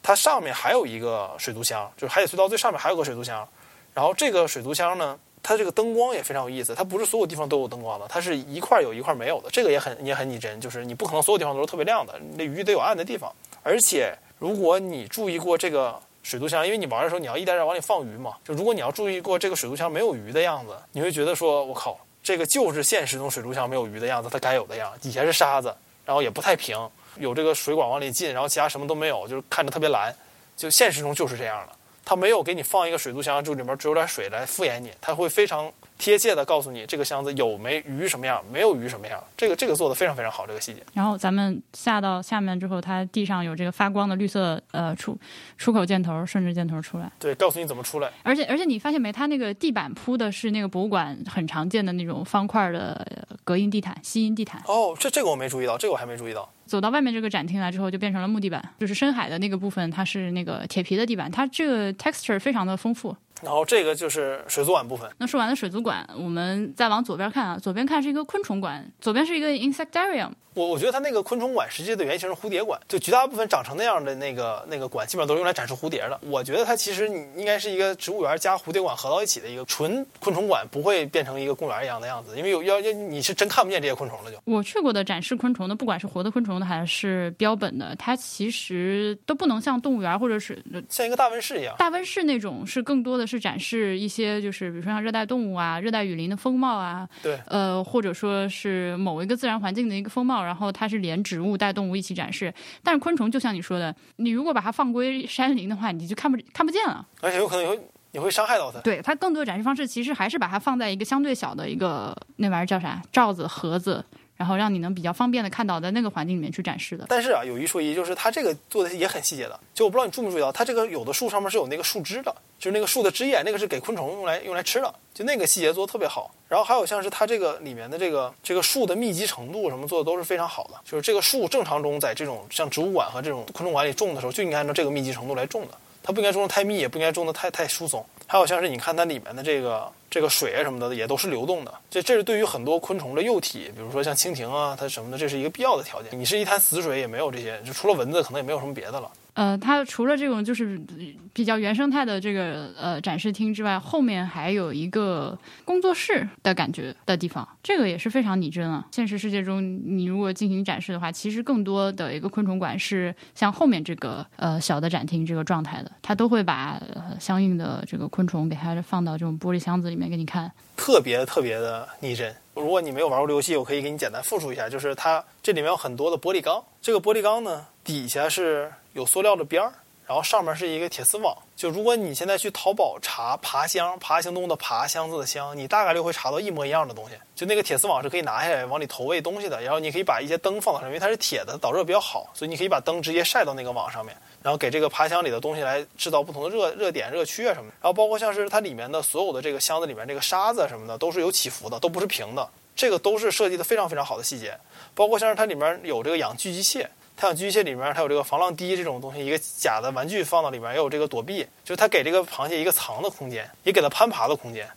它上面还有一个水族箱，就是海底隧道最上面还有个水族箱。然后这个水族箱呢，它这个灯光也非常有意思。它不是所有地方都有灯光的，它是一块有一块没有的。这个也很也很拟真，就是你不可能所有地方都是特别亮的，那鱼得有暗的地方。而且如果你注意过这个水族箱，因为你玩的时候你要一点点往里放鱼嘛，就如果你要注意过这个水族箱没有鱼的样子，你会觉得说，我靠，这个就是现实中水族箱没有鱼的样子，它该有的样，底下是沙子，然后也不太平。有这个水管往里进，然后其他什么都没有，就是看着特别蓝，就现实中就是这样的。它没有给你放一个水族箱，就里面只有点水来敷衍你，它会非常贴切的告诉你这个箱子有没鱼什么样，没有鱼什么样。这个这个做的非常非常好，这个细节。然后咱们下到下面之后，它地上有这个发光的绿色呃出出口箭头、顺着箭头出来，对，告诉你怎么出来。而且而且你发现没，它那个地板铺的是那个博物馆很常见的那种方块的隔音地毯、吸音地毯。哦，这这个我没注意到，这个我还没注意到。走到外面这个展厅来之后，就变成了木地板，就是深海的那个部分，它是那个铁皮的地板，它这个 texture 非常的丰富。然后这个就是水族馆部分。那说完了水族馆，我们再往左边看啊，左边看是一个昆虫馆，左边是一个 insectarium。我我觉得它那个昆虫馆实际的原型是蝴蝶馆，就绝大部分长成那样的那个那个馆，基本上都是用来展示蝴蝶的。我觉得它其实你应该是一个植物园加蝴蝶馆合到一起的一个纯昆虫馆，不会变成一个公园一样的样子，因为有要要你是真看不见这些昆虫了就。我去过的展示昆虫的，不管是活的昆虫的还是标本的，它其实都不能像动物园或者是像一个大温室一样。大温室那种是更多的是展示一些就是比如说像热带动物啊、热带雨林的风貌啊，对，呃，或者说是某一个自然环境的一个风貌，然后它是连。植物带动物一起展示，但是昆虫就像你说的，你如果把它放归山林的话，你就看不看不见了，而且有可能有你会伤害到它。对它更多的展示方式，其实还是把它放在一个相对小的一个那玩意儿叫啥罩子盒子。然后让你能比较方便的看到在那个环境里面去展示的。但是啊，有一说一，就是它这个做的也很细节的。就我不知道你注没注意到，它这个有的树上面是有那个树枝的，就是那个树的枝叶，那个是给昆虫用来用来吃的。就那个细节做的特别好。然后还有像是它这个里面的这个这个树的密集程度什么做的都是非常好的。就是这个树正常中在这种像植物馆和这种昆虫馆里种的时候，就应该按照这个密集程度来种的。它不应该种的太密，也不应该种的太太疏松。还有像是你看它里面的这个这个水啊什么的，也都是流动的。这这是对于很多昆虫的幼体，比如说像蜻蜓啊，它什么的，这是一个必要的条件。你是一滩死水，也没有这些，就除了蚊子，可能也没有什么别的了。呃，它除了这种就是比较原生态的这个呃展示厅之外，后面还有一个工作室的感觉的地方，这个也是非常拟真啊。现实世界中，你如果进行展示的话，其实更多的一个昆虫馆是像后面这个呃小的展厅这个状态的，它都会把相应的这个昆虫给它放到这种玻璃箱子里面给你看，特别特别的拟真。如果你没有玩过这游戏，我可以给你简单复述一下，就是它这里面有很多的玻璃缸，这个玻璃缸呢底下是。有塑料的边儿，然后上面是一个铁丝网。就如果你现在去淘宝查爬箱，爬行动的爬箱子的箱，你大概率会查到一模一样的东西。就那个铁丝网是可以拿下来往里投喂东西的，然后你可以把一些灯放到上面，因为它是铁的，导热比较好，所以你可以把灯直接晒到那个网上面，然后给这个爬箱里的东西来制造不同的热热点、热区啊什么的。然后包括像是它里面的所有的这个箱子里面这个沙子什么的都是有起伏的，都不是平的，这个都是设计的非常非常好的细节。包括像是它里面有这个养巨机蟹。它养巨蟹里面，它有这个防浪堤这种东西，一个假的玩具放到里面，也有这个躲避，就是它给这个螃蟹一个藏的空间，也给它攀爬的空间。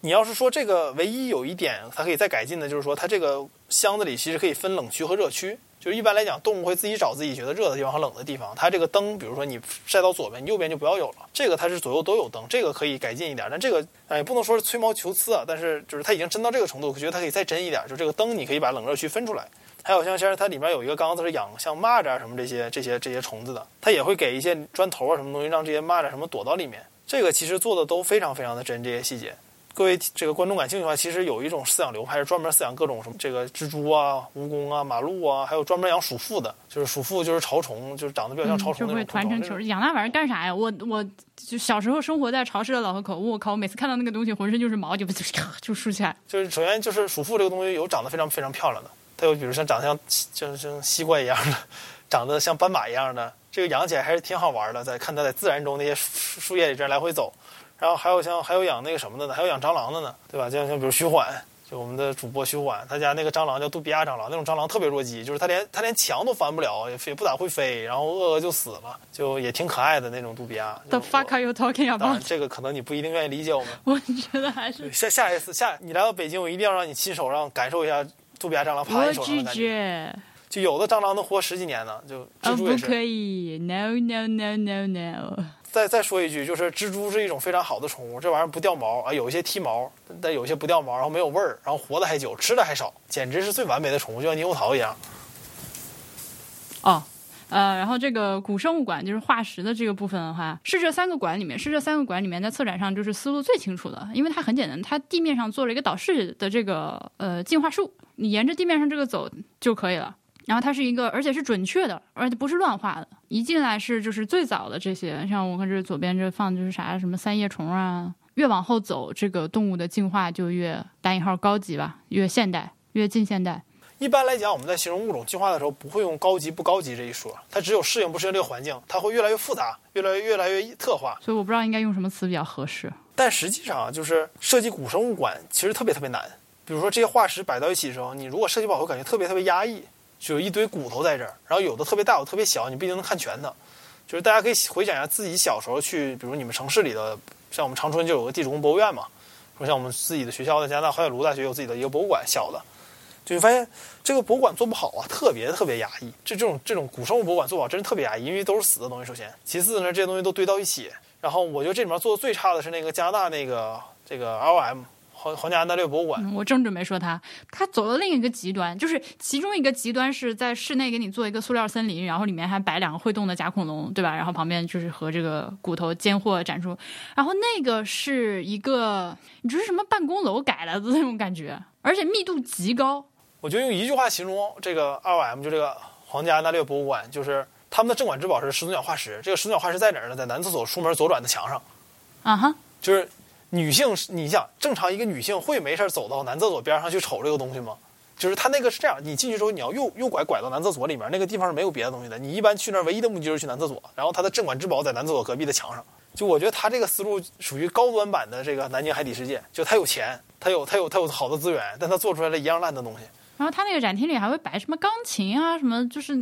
你要是说这个唯一有一点它可以再改进的，就是说它这个箱子里其实可以分冷区和热区。就是一般来讲，动物会自己找自己觉得热的地方和冷的地方。它这个灯，比如说你晒到左边，你右边就不要有了。这个它是左右都有灯，这个可以改进一点。但这个哎，不能说是吹毛求疵啊，但是就是它已经真到这个程度，我觉得它可以再真一点。就这个灯，你可以把冷热区分出来。还有像像它里面有一个缸子是养像蚂蚱什么这些这些这些虫子的，它也会给一些砖头啊什么东西，让这些蚂蚱什么躲到里面。这个其实做的都非常非常的真，这些细节。各位这个观众感兴趣的话，其实有一种饲养流派是专门饲养各种什么这个蜘蛛啊、蜈蚣啊、马鹿啊，还有专门养鼠妇的，就是鼠妇就是潮虫，就是长得比较像潮虫那种。就会团成球，养那玩意儿干啥呀？我我就小时候生活在潮湿的老河口，我靠，我每次看到那个东西，浑身就是毛，就 就竖起来。就是首先就是鼠妇这个东西有长得非常非常漂亮的。它有，比如像长得像就是像西瓜一样的，长得像斑马一样的，这个养起来还是挺好玩的。在看它在自然中那些树树叶里这样来回走，然后还有像还有养那个什么的呢？还有养蟑螂的呢，对吧？像像比如徐缓，就我们的主播徐缓，他家那个蟑螂叫杜比亚蟑螂，那种蟑螂特别弱鸡，就是它连它连墙都翻不了，也也不咋会飞，然后饿饿就死了，就也挺可爱的那种杜比亚。The fuck are you talking about？这个可能你不一定愿意理解我们。我觉得还是下下一次下你来到北京，我一定要让你亲手让感受一下。杜比亚蟑螂趴你手上的感觉，就有的蟑螂能活十几年呢。就蜘蛛也是。不可以，no no no no no。再再说一句，就是蜘蛛是一种非常好的宠物，这玩意儿不掉毛啊，有一些剃毛，但有些不掉毛，然后没有味儿，然后活的还久，吃的还少，简直是最完美的宠物，就像猕猴桃一样。哦。呃，然后这个古生物馆就是化石的这个部分的话，是这三个馆里面，是这三个馆里面在策展上就是思路最清楚的，因为它很简单，它地面上做了一个导视的这个呃进化树，你沿着地面上这个走就可以了。然后它是一个，而且是准确的，而且不是乱画的。一进来是就是最早的这些，像我看这左边这放就是啥什么三叶虫啊，越往后走，这个动物的进化就越打引号高级吧，越现代，越近现代。一般来讲，我们在形容物种进化的时候，不会用高级不高级这一说，它只有适应不适应这个环境，它会越来越复杂，越来越越来越特化。所以我不知道应该用什么词比较合适。但实际上啊，就是设计古生物馆其实特别特别难。比如说这些化石摆到一起的时候，你如果设计不好，感觉特别特别压抑，就有一堆骨头在这儿，然后有的特别大，有的特别小，你不一定能看全的。就是大家可以回想一下自己小时候去，比如你们城市里的，像我们长春就有个地质博物院嘛，说像我们自己的学校在加拿大怀铁卢大学有自己的一个博物馆，小的。就发现这个博物馆做不好啊，特别特别压抑。这这种这种古生物博物馆做不好，真是特别压抑，因为都是死的东西。首先，其次呢，这些东西都堆到一起。然后，我觉得这里面做的最差的是那个加拿大那个这个 LM 皇皇家安大略博物馆。我正准备说他，他走了另一个极端，就是其中一个极端是在室内给你做一个塑料森林，然后里面还摆两个会动的假恐龙，对吧？然后旁边就是和这个骨头间货展出。然后那个是一个，你这是什么办公楼改来的那种感觉，而且密度极高。我就用一句话形容这个 2M，就这个皇家安大略博物馆，就是他们的镇馆之宝是始祖鸟化石。这个始祖鸟化石在哪儿呢？在男厕所出门左转的墙上。啊哈，就是女性，你想正常一个女性会没事走到男厕所边上去瞅这个东西吗？就是他那个是这样，你进去之后你要右右拐拐到男厕所里面，那个地方是没有别的东西的。你一般去那儿唯一的目的就是去男厕所，然后他的镇馆之宝在男厕所隔壁的墙上。就我觉得他这个思路属于高端版的这个南京海底世界，就他有钱，他有他有他有好的资源，但他做出来了一样烂的东西。然后他那个展厅里还会摆什么钢琴啊，什么就是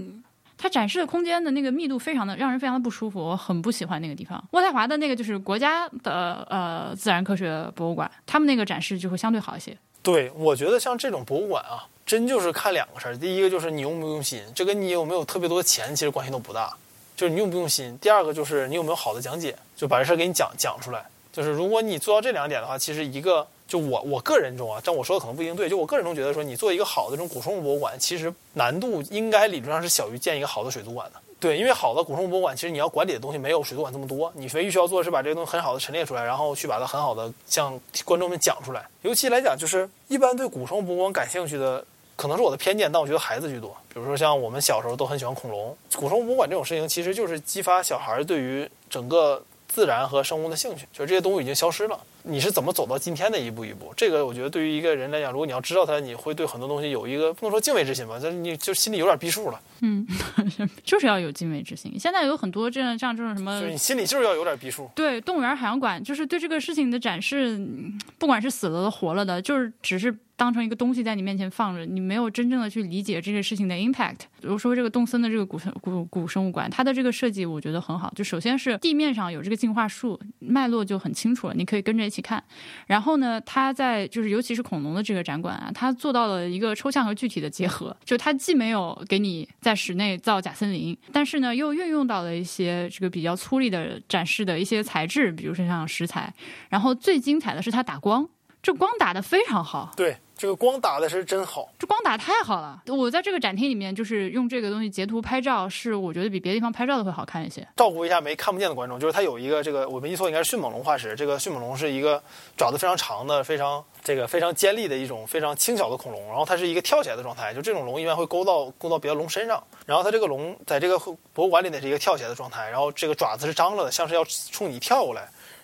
它展示的空间的那个密度非常的让人非常的不舒服，我很不喜欢那个地方。渥太华的那个就是国家的呃自然科学博物馆，他们那个展示就会相对好一些。对，我觉得像这种博物馆啊，真就是看两个事儿，第一个就是你用不用心，这跟你有没有特别多的钱其实关系都不大，就是你用不用心。第二个就是你有没有好的讲解，就把这事儿给你讲讲出来。就是如果你做到这两点的话，其实一个。就我我个人中啊，但我说的可能不一定对。就我个人中觉得说，你做一个好的这种古生物博物馆，其实难度应该理论上是小于建一个好的水族馆的。对，因为好的古生物博物馆，其实你要管理的东西没有水族馆这么多。你唯一需要做的是把这些东西很好的陈列出来，然后去把它很好的向观众们讲出来。尤其来讲，就是一般对古生物博物馆感兴趣的。可能是我的偏见，但我觉得孩子居多。比如说像我们小时候都很喜欢恐龙，古生物博物馆这种事情，其实就是激发小孩对于整个自然和生物的兴趣，就是这些动物已经消失了。你是怎么走到今天的一步一步？这个我觉得对于一个人来讲，如果你要知道他，你会对很多东西有一个不能说敬畏之心吧，但是你就心里有点逼数了。嗯，就是要有敬畏之心。现在有很多这样像这种什么就是，你心里就是要有点逼数。对动物园、海洋馆，就是对这个事情的展示，嗯不管是死了的、活了的，就是只是当成一个东西在你面前放着，你没有真正的去理解这个事情的 impact。比如说这个动森的这个古生古古生物馆，它的这个设计我觉得很好。就首先是地面上有这个进化树，脉络就很清楚了，你可以跟着一起看。然后呢，它在就是尤其是恐龙的这个展馆啊，它做到了一个抽象和具体的结合，就它既没有给你在室内造假森林，但是呢又运用到了一些这个比较粗粝的展示的一些材质，比如说像石材。然后最精彩的是它打光，这光打得非常好。对，这个光打的是真好。这光打太好了！我在这个展厅里面，就是用这个东西截图拍照，是我觉得比别的地方拍照的会好看一些。照顾一下没看不见的观众，就是它有一个这个我没记错应该是迅猛龙化石。这个迅猛龙是一个爪子非常长的、非常这个非常尖利的一种非常轻巧的恐龙，然后它是一个跳起来的状态，就这种龙一般会勾到勾到别的龙身上，然后它这个龙在这个博物馆里呢是一个跳起来的状态，然后这个爪子是张了的，像是要冲你跳过来，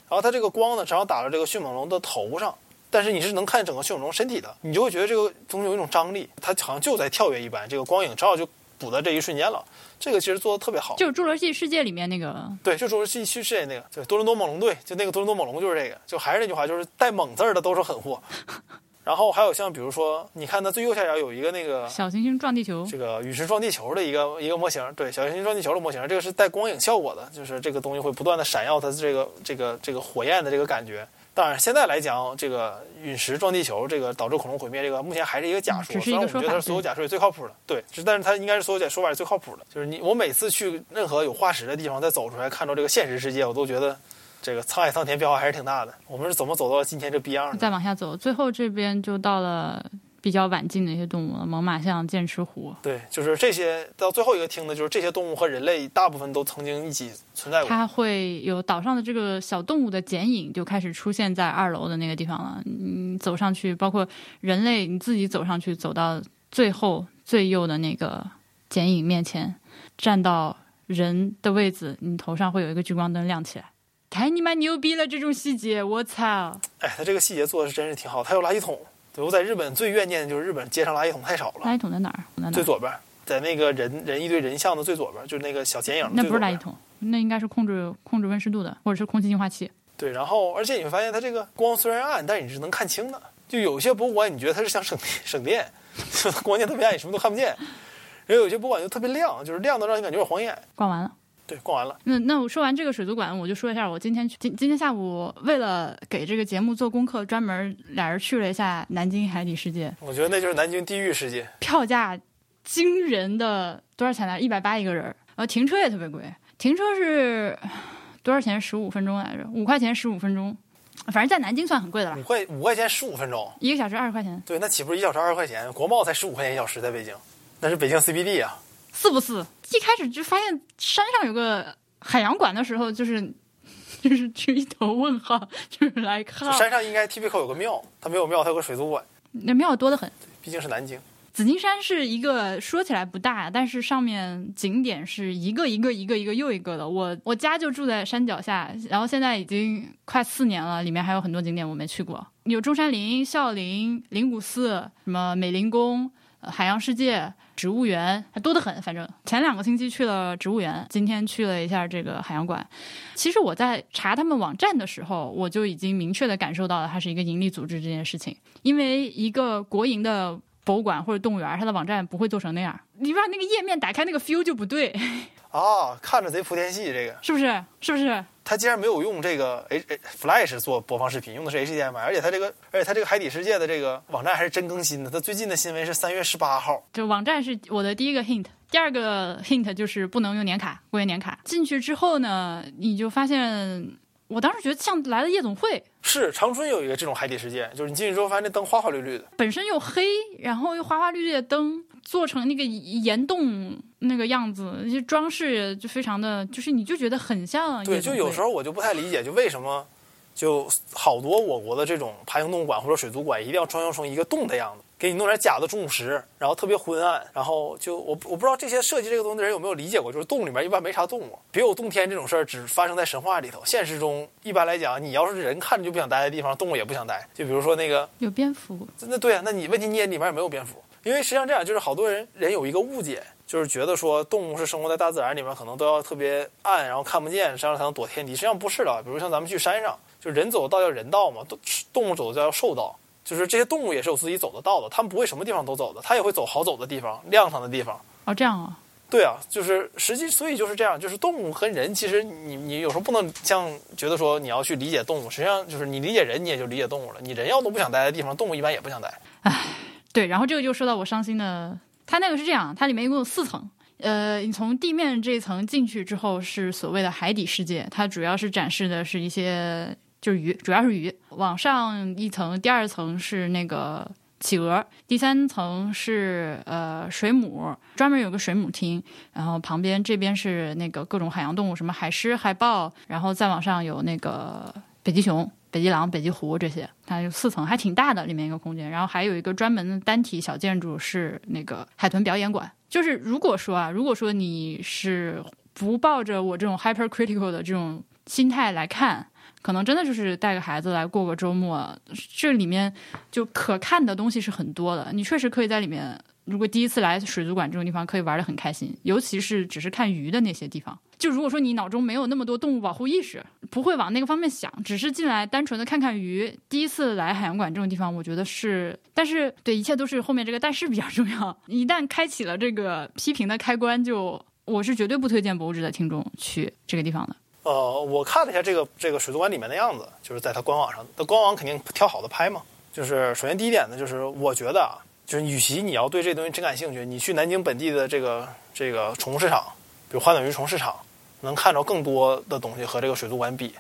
然后它这个光呢正好打到这个迅猛龙的头上。但是你是能看见整个迅猛龙身体的，你就会觉得这个东西有一种张力，它好像就在跳跃一般，这个光影正好就补在这一瞬间了。这个其实做的特别好。就是《侏罗纪世界》里面那个，对，就侏罗纪世界那个，对，多伦多猛龙队，就那个多伦多猛龙就是这个，就还是那句话，就是带“猛”字儿的都是狠货。然后还有像比如说，你看它最右下角有一个那个小行星撞地球，这个陨石撞地球的一个一个模型，对，小行星撞地球的模型，这个是带光影效果的，就是这个东西会不断的闪耀它这个这个这个火焰的这个感觉。当然，现在来讲，这个陨石撞地球，这个导致恐龙毁灭，这个目前还是一个假说。只是一个说法虽然我们觉得它是所有假说里最靠谱的，对，是但是它应该是所有假说法里最靠谱的。就是你，我每次去任何有化石的地方，再走出来看到这个现实世界，我都觉得这个沧海桑田变化还是挺大的。我们是怎么走到今天这逼样的？再往下走，最后这边就到了比较晚近的一些动物了，猛犸象、剑齿虎。对，就是这些。到最后一个听的就是这些动物和人类大部分都曾经一起存在过。它会有岛上的这个小动物的剪影就开始出现在二楼的那个地方了。你走上去，包括人类你自己走上去，走到最后最右的那个剪影面前，站到人的位置，你头上会有一个聚光灯亮起来。太你妈牛逼了！这种细节，我操！哎，它这个细节做的是真是挺好。它有垃圾桶。对，我在日本最怨念的就是日本街上垃圾桶太少了。垃圾桶在哪儿？哪？最左边，在那个人人一堆人像的最左边，就是那个小剪影那。不是垃圾桶，那应该是控制控制温湿度的，或者是空气净化器。对，然后而且你会发现它这个光虽然暗，但是你是能看清的。就有些博物馆你觉得它是想省省电，就光线特别暗，你什么都看不见。然后有些博物馆就特别亮，就是亮的让你感觉有点晃眼。逛完了。对，逛完了。那那我说完这个水族馆，我就说一下我今天去今今天下午为了给这个节目做功课，专门俩人去了一下南京海底世界，我觉得那就是南京地狱世界。票价惊人的多少钱来？一百八一个人，然后停车也特别贵，停车是多少钱？十五分钟来着，五块钱十五分钟，反正在南京算很贵的了五，块五块钱十五分钟，一个小时二十块钱，对，那岂不是一小时二十块钱？国贸才十五块钱一小时，在北京，那是北京 CBD 啊。是不是？一开始就发现山上有个海洋馆的时候，就是就是去一头问号，就是来看山上应该 typical 有个庙，它没有庙，它有个水族馆，那庙多得很。毕竟是南京。紫金山是一个说起来不大，但是上面景点是一个一个一个一个又一个的。我我家就住在山脚下，然后现在已经快四年了，里面还有很多景点我没去过，有中山陵、孝陵、灵谷寺、什么美龄宫、呃海洋世界、植物园，还多得很。反正前两个星期去了植物园，今天去了一下这个海洋馆。其实我在查他们网站的时候，我就已经明确的感受到了它是一个盈利组织这件事情，因为一个国营的。博物馆或者动物园，它的网站不会做成那样。你把那个页面打开，那个 feel 就不对，哦，看着贼莆田系，这个是不是？是不是？它竟然没有用这个 H H Flash 做播放视频，用的是 HDMI，而且它这个，而且它这个海底世界的这个网站还是真更新的。它最近的新闻是三月十八号，这网站是我的第一个 hint，第二个 hint 就是不能用年卡，会员年卡。进去之后呢，你就发现，我当时觉得像来了夜总会，是长春有一个这种海底世界，就是你进去之后发现那灯花花绿绿的，本身又黑，然后又花花绿绿的灯，做成那个岩洞那个样子，那些装饰就非常的，就是你就觉得很像对，就有时候我就不太理解，就为什么就好多我国的这种爬行动物馆或者水族馆一定要装修成一个洞的样子，给你弄点假的钟乳石，然后特别昏暗，然后就我我不知道这些设计这个东西的人有没有理解过，就是洞里面一般没啥动物，别有洞天这种事儿只发生在神话里头，现实中一般来讲，你要是人看着就不想待的地方，动物也不想待。就比如说那个有蝙蝠，那对啊，那你问题你也里面也没有蝙蝠，因为实际上这样就是好多人人有一个误解，就是觉得说动物是生活在大自然里面，可能都要特别暗，然后看不见，这样才能躲天敌。实际上不是的，比如像咱们去山上，就人走的道叫人道嘛，动动物走的叫兽道。就是这些动物也是有自己走的道的，它们不会什么地方都走的，它也会走好走的地方、亮堂的地方。哦，这样啊？对啊，就是实际，所以就是这样，就是动物和人，其实你你有时候不能像觉得说你要去理解动物，实际上就是你理解人，你也就理解动物了。你人要都不想待的地方，动物一般也不想待。唉，对，然后这个就说到我伤心的，它那个是这样，它里面一共有四层，呃，你从地面这一层进去之后是所谓的海底世界，它主要是展示的是一些。就是鱼，主要是鱼。往上一层，第二层是那个企鹅，第三层是呃水母，专门有个水母厅。然后旁边这边是那个各种海洋动物，什么海狮、海豹。然后再往上有那个北极熊、北极狼、北极狐这些。它有四层，还挺大的，里面一个空间。然后还有一个专门的单体小建筑是那个海豚表演馆。就是如果说啊，如果说你是不抱着我这种 hyper critical 的这种心态来看。可能真的就是带个孩子来过个周末，这里面就可看的东西是很多的。你确实可以在里面，如果第一次来水族馆这种地方，可以玩的很开心。尤其是只是看鱼的那些地方，就如果说你脑中没有那么多动物保护意识，不会往那个方面想，只是进来单纯的看看鱼。第一次来海洋馆这种地方，我觉得是，但是对一切都是后面这个但是比较重要。一旦开启了这个批评的开关，就我是绝对不推荐博物志的听众去这个地方的。呃，我看了一下这个这个水族馆里面的样子，就是在它官网上，它官网肯定挑好的拍嘛。就是首先第一点呢，就是我觉得啊，就是与其你要对这东西真感兴趣，你去南京本地的这个这个宠物市场，比如花鸟鱼虫市场，能看着更多的东西和这个水族馆比。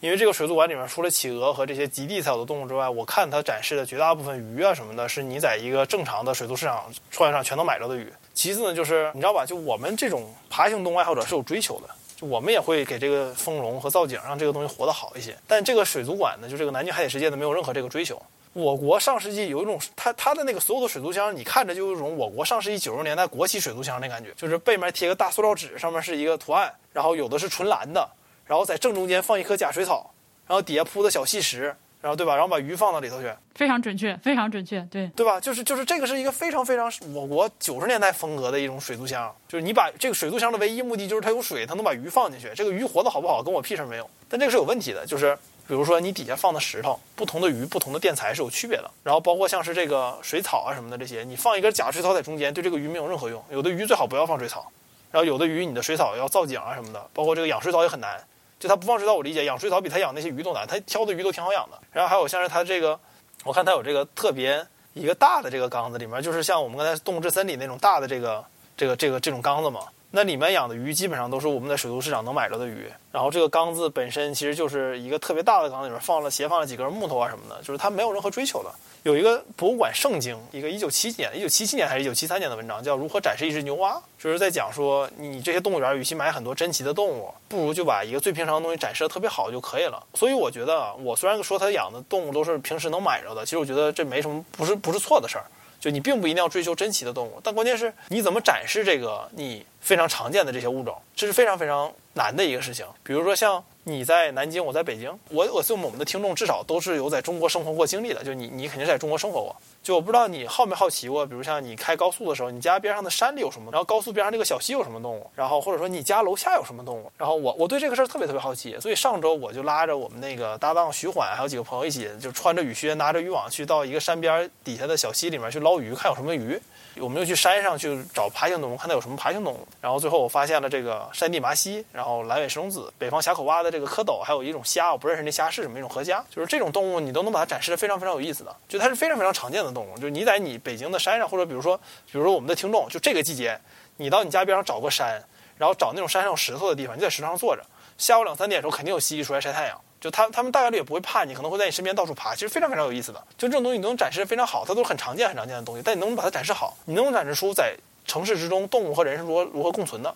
因为这个水族馆里面除了企鹅和这些极地才有的动物之外，我看它展示的绝大部分鱼啊什么的，是你在一个正常的水族市场串业上全都买着的鱼。其次呢，就是你知道吧，就我们这种爬行动物爱好者是有追求的。就我们也会给这个丰容和造景，让这个东西活得好一些。但这个水族馆呢，就这个南京海底世界呢，没有任何这个追求。我国上世纪有一种，它它的那个所有的水族箱，你看着就有一种我国上世纪九十年代国企水族箱那感觉，就是背面贴个大塑料纸，上面是一个图案，然后有的是纯蓝的，然后在正中间放一颗假水草，然后底下铺的小细石。然后对吧？然后把鱼放到里头去，非常准确，非常准确，对对吧？就是就是这个是一个非常非常我国九十年代风格的一种水族箱，就是你把这个水族箱的唯一目的就是它有水，它能把鱼放进去。这个鱼活得好不好跟我屁事没有。但这个是有问题的，就是比如说你底下放的石头，不同的鱼、不同的垫材是有区别的。然后包括像是这个水草啊什么的这些，你放一根假水草在中间，对这个鱼没有任何用。有的鱼最好不要放水草，然后有的鱼你的水草要造景啊什么的，包括这个养水草也很难。就它不放水草，我理解养水草比它养那些鱼都难。它挑的鱼都挺好养的。然后还有像是它这个，我看它有这个特别一个大的这个缸子，里面就是像我们刚才动物之森里那种大的这个这个这个这种缸子嘛。那里面养的鱼基本上都是我们在水族市场能买着的鱼。然后这个缸子本身其实就是一个特别大的缸，里面放了斜放了几根木头啊什么的，就是它没有任何追求的。有一个博物馆圣经，一个一九七几年、一九七七年还是一九七三年的文章，叫《如何展示一只牛蛙》，就是在讲说，你这些动物园与其买很多珍奇的动物，不如就把一个最平常的东西展示的特别好就可以了。所以我觉得，我虽然说他养的动物都是平时能买着的，其实我觉得这没什么，不是不是错的事儿。就你并不一定要追求珍奇的动物，但关键是你怎么展示这个你非常常见的这些物种，这是非常非常难的一个事情。比如说像。你在南京，我在北京，我我我们的听众至少都是有在中国生活过经历的，就你你肯定是在中国生活过。就我不知道你好没好奇过，比如像你开高速的时候，你家边上的山里有什么，然后高速边上这个小溪有什么动物，然后或者说你家楼下有什么动物，然后我我对这个事儿特别特别好奇，所以上周我就拉着我们那个搭档徐缓还有几个朋友一起，就穿着雨靴拿着渔网去到一个山边底下的小溪里面去捞鱼，看有什么鱼。我们又去山上去找爬行动物，看它有什么爬行动物。然后最后我发现了这个山地麻蜥，然后蓝尾石龙子，北方峡口蛙的这个蝌蚪，还有一种虾，我不认识那虾是什么一种河虾。就是这种动物，你都能把它展示的非常非常有意思的，就它是非常非常常见的动物。就是你在你北京的山上，或者比如说，比如说我们的听众，就这个季节，你到你家边上找个山，然后找那种山上有石头的地方，你在石头上坐着，下午两三点的时候肯定有蜥蜴出来晒太阳。就它，它们大概率也不会怕你，可能会在你身边到处爬，其实非常非常有意思的。就这种东西，你能展示非常好，它都是很常见、很常见的东西。但你能不能把它展示好？你能不能展示出在城市之中，动物和人是如何如何共存的？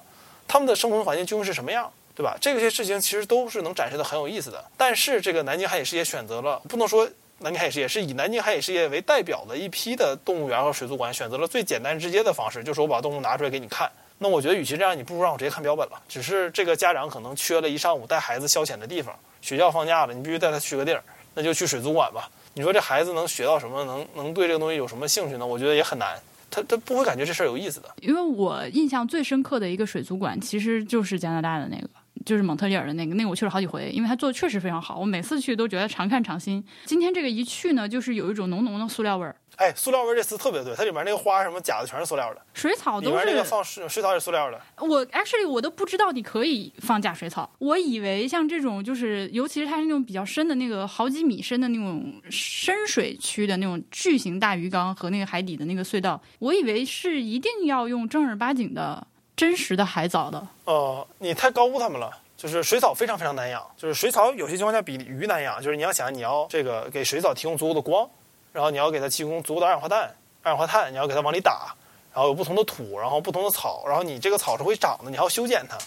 它们的生存环境究竟是什么样，对吧？这些事情其实都是能展示的很有意思的。但是这个南京海底世界选择了，不能说南京海事业是以南京海事业为代表的一批的动物园和水族馆选择了最简单直接的方式，就是我把动物拿出来给你看。那我觉得，与其这样，你不如让我直接看标本了。只是这个家长可能缺了一上午带孩子消遣的地方，学校放假了，你必须带他去个地儿，那就去水族馆吧。你说这孩子能学到什么？能能对这个东西有什么兴趣呢？我觉得也很难。他他不会感觉这事儿有意思的。因为我印象最深刻的一个水族馆，其实就是加拿大的那个。就是蒙特利尔的那个，那个我去了好几回，因为他做的确实非常好，我每次去都觉得常看常新。今天这个一去呢，就是有一种浓浓的塑料味儿。哎，塑料味儿这词特别对，它里面那个花什么假的全是塑料的，水草都是。里面那个放水水草也是塑料的。我 actually 我都不知道你可以放假水草，我以为像这种就是，尤其是它是那种比较深的那个好几米深的那种深水区的那种巨型大鱼缸和那个海底的那个隧道，我以为是一定要用正儿八经的真实的海藻的。哦，你太高估他们了。就是水草非常非常难养，就是水草有些情况下比鱼难养。就是你要想，你要这个给水草提供足够的光，然后你要给它提供足够的二氧化碳，二氧化碳你要给它往里打，然后有不同的土，然后不同的草，然后你这个草是会长的，你还要修剪它。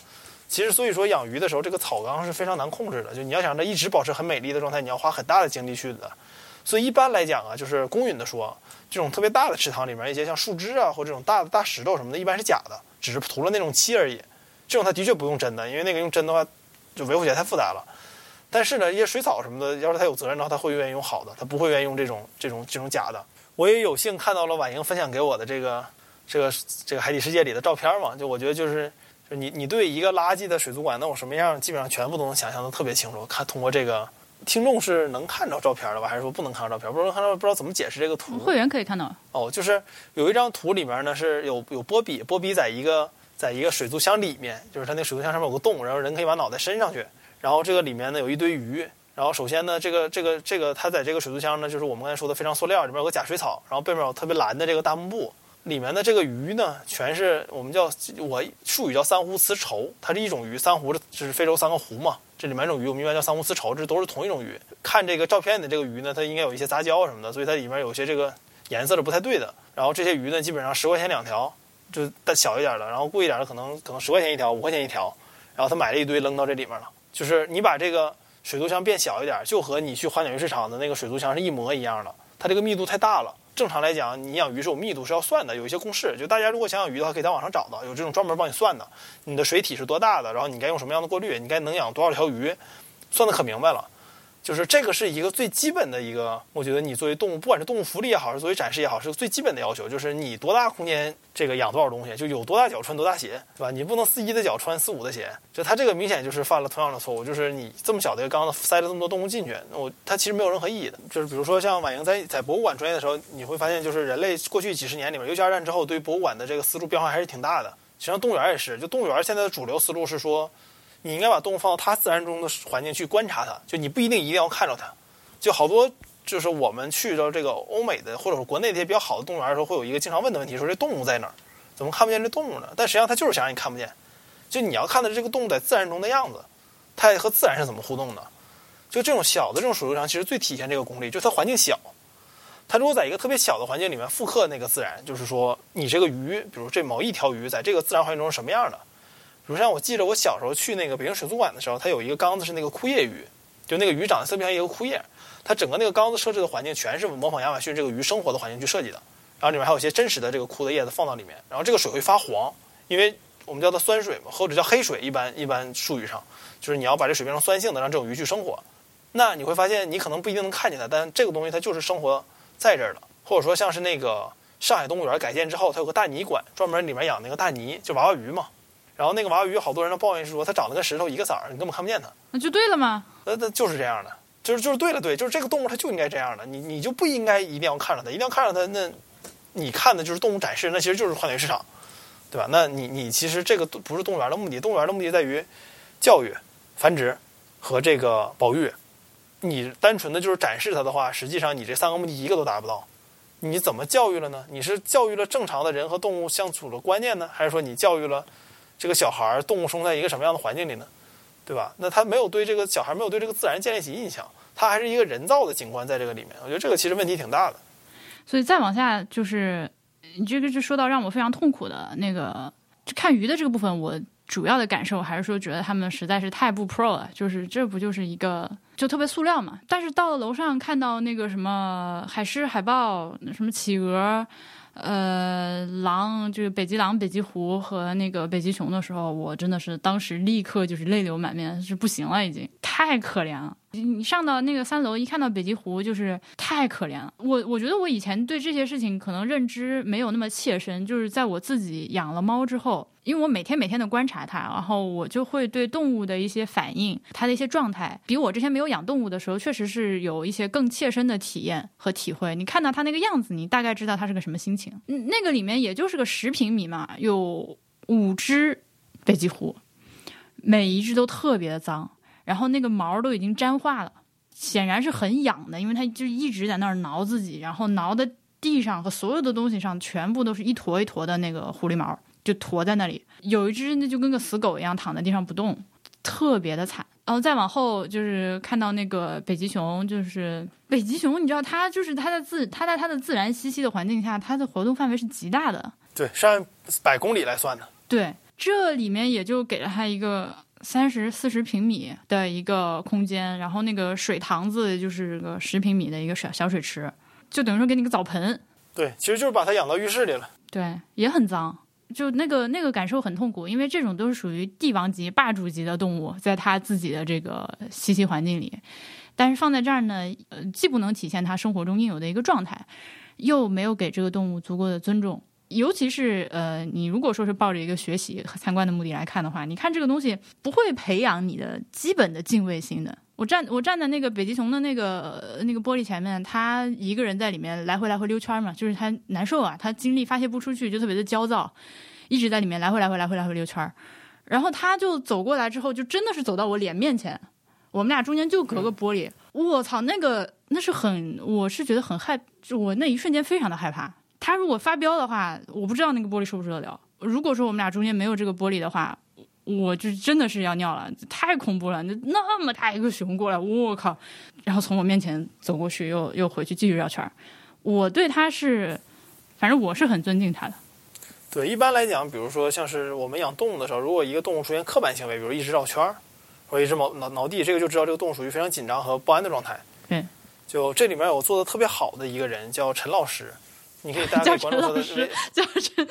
其实所以说养鱼的时候，这个草缸是非常难控制的。就你要想让它一直保持很美丽的状态，你要花很大的精力去的。所以一般来讲啊，就是公允的说，这种特别大的池塘里面一些像树枝啊或这种大的大石头什么的，一般是假的，只是涂了那种漆而已。这种它的确不用针的，因为那个用针的话，就维护起来太复杂了。但是呢，一些水草什么的，要是他有责任的话，他会愿意用好的，他不会愿意用这种这种这种假的。我也有幸看到了婉莹分享给我的这个这个这个海底世界里的照片嘛，就我觉得就是就你你对一个垃圾的水族馆能有什么样，基本上全部都能想象的特别清楚。看通过这个听众是能看到照片的吧，还是说不能看到照片？不能看到，不知道怎么解释这个图。会员可以看到。哦，就是有一张图里面呢是有有波比，波比在一个。在一个水族箱里面，就是它那水族箱上面有个洞，然后人可以把脑袋伸上去，然后这个里面呢有一堆鱼，然后首先呢这个这个这个它在这个水族箱呢就是我们刚才说的非常塑料，里面有个假水草，然后背面有特别蓝的这个大幕布，里面的这个鱼呢全是我们叫我术语叫三湖雌绸，它是一种鱼，三湖就是非洲三个湖嘛，这里面种鱼我们一般叫三湖丝绸，这都是同一种鱼。看这个照片的这个鱼呢，它应该有一些杂交什么的，所以它里面有些这个颜色是不太对的。然后这些鱼呢基本上十块钱两条。就再小一点的，然后贵一点的，可能可能十块钱一条，五块钱一条，然后他买了一堆扔到这里面了。就是你把这个水族箱变小一点，就和你去花鸟鱼市场的那个水族箱是一模一样的。它这个密度太大了。正常来讲，你养鱼是有密度是要算的，有一些公式。就大家如果想养鱼的话，可以在网上找到，有这种专门帮你算的。你的水体是多大的，然后你该用什么样的过滤，你该能养多少条鱼，算的可明白了。就是这个是一个最基本的一个，我觉得你作为动物，不管是动物福利也好，是作为展示也好，是个最基本的要求。就是你多大空间，这个养多少东西，就有多大脚穿多大鞋，对吧？你不能四一的脚穿四五的鞋。就它这个明显就是犯了同样的错误，就是你这么小的一个缸子塞了这么多动物进去，那我它其实没有任何意义的。就是比如说像婉莹在在博物馆专业的时候，你会发现，就是人类过去几十年里面，尤其二战之后，对于博物馆的这个思路变化还是挺大的。实际上动物园也是，就动物园现在的主流思路是说，你应该把动物放到它自然中的环境去观察它，就你不一定一定要看着它。就好多，就是我们去到这个欧美的，或者说国内这些比较好的动物园的时候，会有一个经常问的问题，说这动物在哪儿？怎么看不见这动物呢？但实际上它就是想让你看不见。就你要看的这个动物在自然中的样子，它和自然是怎么互动的？就这种小的这种水族箱，其实最体现这个功力，就它环境小。它如果在一个特别小的环境里面复刻那个自然，就是说你这个鱼，比如这某一条鱼在这个自然环境中是什么样的？比如像我记得我小时候去那个北京水族馆的时候，它有一个缸子是那个枯叶鱼，就那个鱼长得特别像一个枯叶。它整个那个缸子设置的环境全是模仿亚马逊这个鱼生活的环境去设计的，然后里面还有一些真实的这个枯的叶子放到里面，然后这个水会发黄，因为我们叫它酸水嘛，或者叫黑水，一般一般术语上就是你要把这水变成酸性的，让这种鱼去生活。那你会发现你可能不一定能看见它，但这个东西它就是生活在这儿的。或者说像是那个上海动物园改建之后，它有个大泥馆，专门里面养那个大泥，就娃娃鱼嘛。然后那个娃娃鱼，好多人的抱怨是说它长得跟石头一个色儿，你根本看不见它。那就对了吗？呃，那就是这样的。就是就是对了，对，就是这个动物它就应该这样的，你你就不应该一定要看着它，一定要看着它，那你看的就是动物展示，那其实就是换点市场，对吧？那你你其实这个不是动物园的目的，动物园的目的在于教育、繁殖和这个保育。你单纯的就是展示它的话，实际上你这三个目的一个都达不到。你怎么教育了呢？你是教育了正常的人和动物相处的观念呢，还是说你教育了这个小孩儿动物生在一个什么样的环境里呢？对吧？那他没有对这个小孩没有对这个自然建立起印象，他还是一个人造的景观在这个里面。我觉得这个其实问题挺大的。所以再往下就是，你这个就说到让我非常痛苦的那个看鱼的这个部分，我主要的感受还是说，觉得他们实在是太不 pro 了，就是这不就是一个就特别塑料嘛。但是到了楼上看到那个什么海狮、海豹、什么企鹅。呃，狼就是北极狼、北极狐和那个北极熊的时候，我真的是当时立刻就是泪流满面，是不行了，已经太可怜了。你上到那个三楼，一看到北极狐，就是太可怜了。我我觉得我以前对这些事情可能认知没有那么切身，就是在我自己养了猫之后，因为我每天每天的观察它，然后我就会对动物的一些反应、它的一些状态，比我之前没有养动物的时候，确实是有一些更切身的体验和体会。你看到它那个样子，你大概知道它是个什么心情。那个里面也就是个十平米嘛，有五只北极狐，每一只都特别的脏。然后那个毛都已经粘化了，显然是很痒的，因为它就一直在那儿挠自己，然后挠的地上和所有的东西上全部都是一坨一坨的那个狐狸毛，就坨在那里。有一只那就跟个死狗一样躺在地上不动，特别的惨。然后再往后就是看到那个北极熊，就是北极熊，你知道它就是它在自它在它的自然栖息的环境下，它的活动范围是极大的，对，是按百公里来算的。对，这里面也就给了它一个。三十四十平米的一个空间，然后那个水塘子就是个十平米的一个小小水池，就等于说给你个澡盆。对，其实就是把它养到浴室里了。对，也很脏，就那个那个感受很痛苦，因为这种都是属于帝王级、霸主级的动物，在它自己的这个栖息环境里，但是放在这儿呢，呃，既不能体现它生活中应有的一个状态，又没有给这个动物足够的尊重。尤其是呃，你如果说是抱着一个学习和参观的目的来看的话，你看这个东西不会培养你的基本的敬畏心的。我站我站在那个北极熊的那个那个玻璃前面，他一个人在里面来回来回溜圈嘛，就是他难受啊，他精力发泄不出去，就特别的焦躁，一直在里面来回来回来回来回溜圈然后他就走过来之后，就真的是走到我脸面前，我们俩中间就隔个玻璃。我操，那个那是很，我是觉得很害，我那一瞬间非常的害怕。他如果发飙的话，我不知道那个玻璃受不受得了。如果说我们俩中间没有这个玻璃的话，我就真的是要尿了，太恐怖了！那那么大一个熊过来，我靠！然后从我面前走过去，又又回去继续绕圈儿。我对他是，反正我是很尊敬他的。对，一般来讲，比如说像是我们养动物的时候，如果一个动物出现刻板行为，比如一直绕圈儿，或者一直挠挠挠地，这个就知道这个动物属于非常紧张和不安的状态。对，就这里面有做的特别好的一个人，叫陈老师。你可以大家关注他的叫陈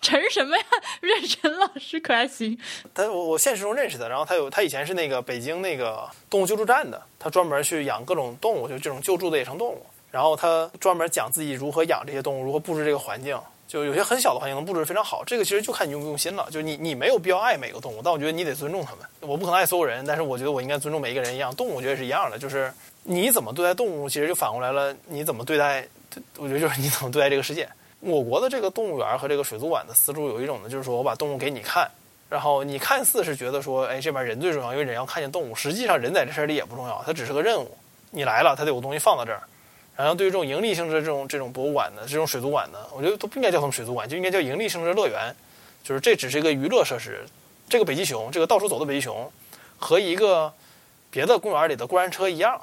陈什么呀？任陈老师可还行？他我我现实中认识的，然后他有他以前是那个北京那个动物救助站的，他专门去养各种动物，就这种救助的野生动物。然后他专门讲自己如何养这些动物，如何布置这个环境。就有些很小的环境能布置非常好，这个其实就看你用不用心了。就你你没有必要爱每个动物，但我觉得你得尊重他们。我不可能爱所有人，但是我觉得我应该尊重每一个人一样。动物我觉得是一样的，就是你怎么对待动物，其实就反过来了，你怎么对待。我觉得就是你怎么对待这个世界。我国的这个动物园和这个水族馆的思路有一种呢，就是说我把动物给你看，然后你看似是觉得说，哎，这边人最重要，因为人要看见动物。实际上人在这事儿里也不重要，它只是个任务。你来了，它得有东西放到这儿。然后对于这种盈利性质的这种这种博物馆的这种水族馆呢，我觉得都不应该叫他们水族馆，就应该叫盈利性质乐园。就是这只是一个娱乐设施。这个北极熊，这个到处走的北极熊，和一个别的公园里的过山车一样，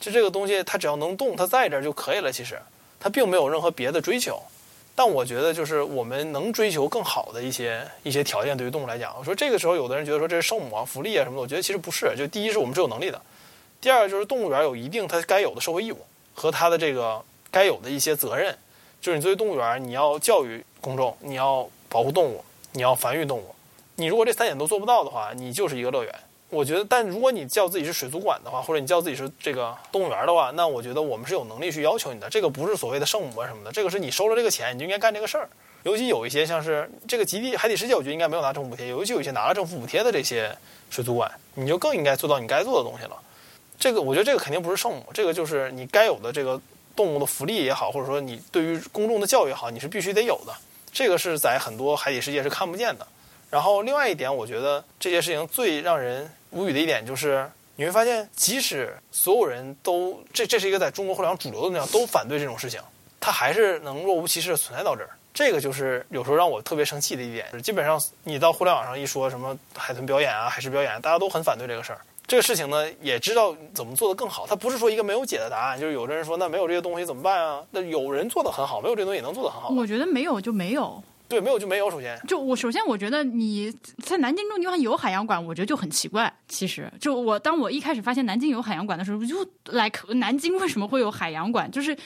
就这个东西它只要能动，它在这儿就可以了。其实。它并没有任何别的追求，但我觉得就是我们能追求更好的一些一些条件。对于动物来讲，我说这个时候有的人觉得说这是圣母啊、福利啊什么的，我觉得其实不是。就第一是我们是有能力的，第二就是动物园有一定它该有的社会义务和它的这个该有的一些责任。就是你作为动物园，你要教育公众，你要保护动物，你要繁育动物。你如果这三点都做不到的话，你就是一个乐园。我觉得，但如果你叫自己是水族馆的话，或者你叫自己是这个动物园的话，那我觉得我们是有能力去要求你的。这个不是所谓的圣母啊什么的，这个是你收了这个钱，你就应该干这个事儿。尤其有一些像是这个极地海底世界，我觉得应该没有拿政府补贴。尤其有一些拿了政府补贴的这些水族馆，你就更应该做到你该做的东西了。这个我觉得这个肯定不是圣母，这个就是你该有的这个动物的福利也好，或者说你对于公众的教育也好，你是必须得有的。这个是在很多海底世界是看不见的。然后另外一点，我觉得这些事情最让人。无语的一点就是，你会发现，即使所有人都这这是一个在中国互联网主流的那样都反对这种事情，它还是能若无其事的存在到这儿。这个就是有时候让我特别生气的一点。基本上你到互联网上一说什么海豚表演啊、海狮表演，大家都很反对这个事儿。这个事情呢，也知道怎么做得更好。它不是说一个没有解的答案，就是有的人说那没有这些东西怎么办啊？那有人做得很好，没有这东西也能做得很好。我觉得没有就没有。对，没有就没有。首先，就我首先我觉得你在南京这种地方有海洋馆，我觉得就很奇怪。其实，就我当我一开始发现南京有海洋馆的时候，就 like 南京为什么会有海洋馆？就是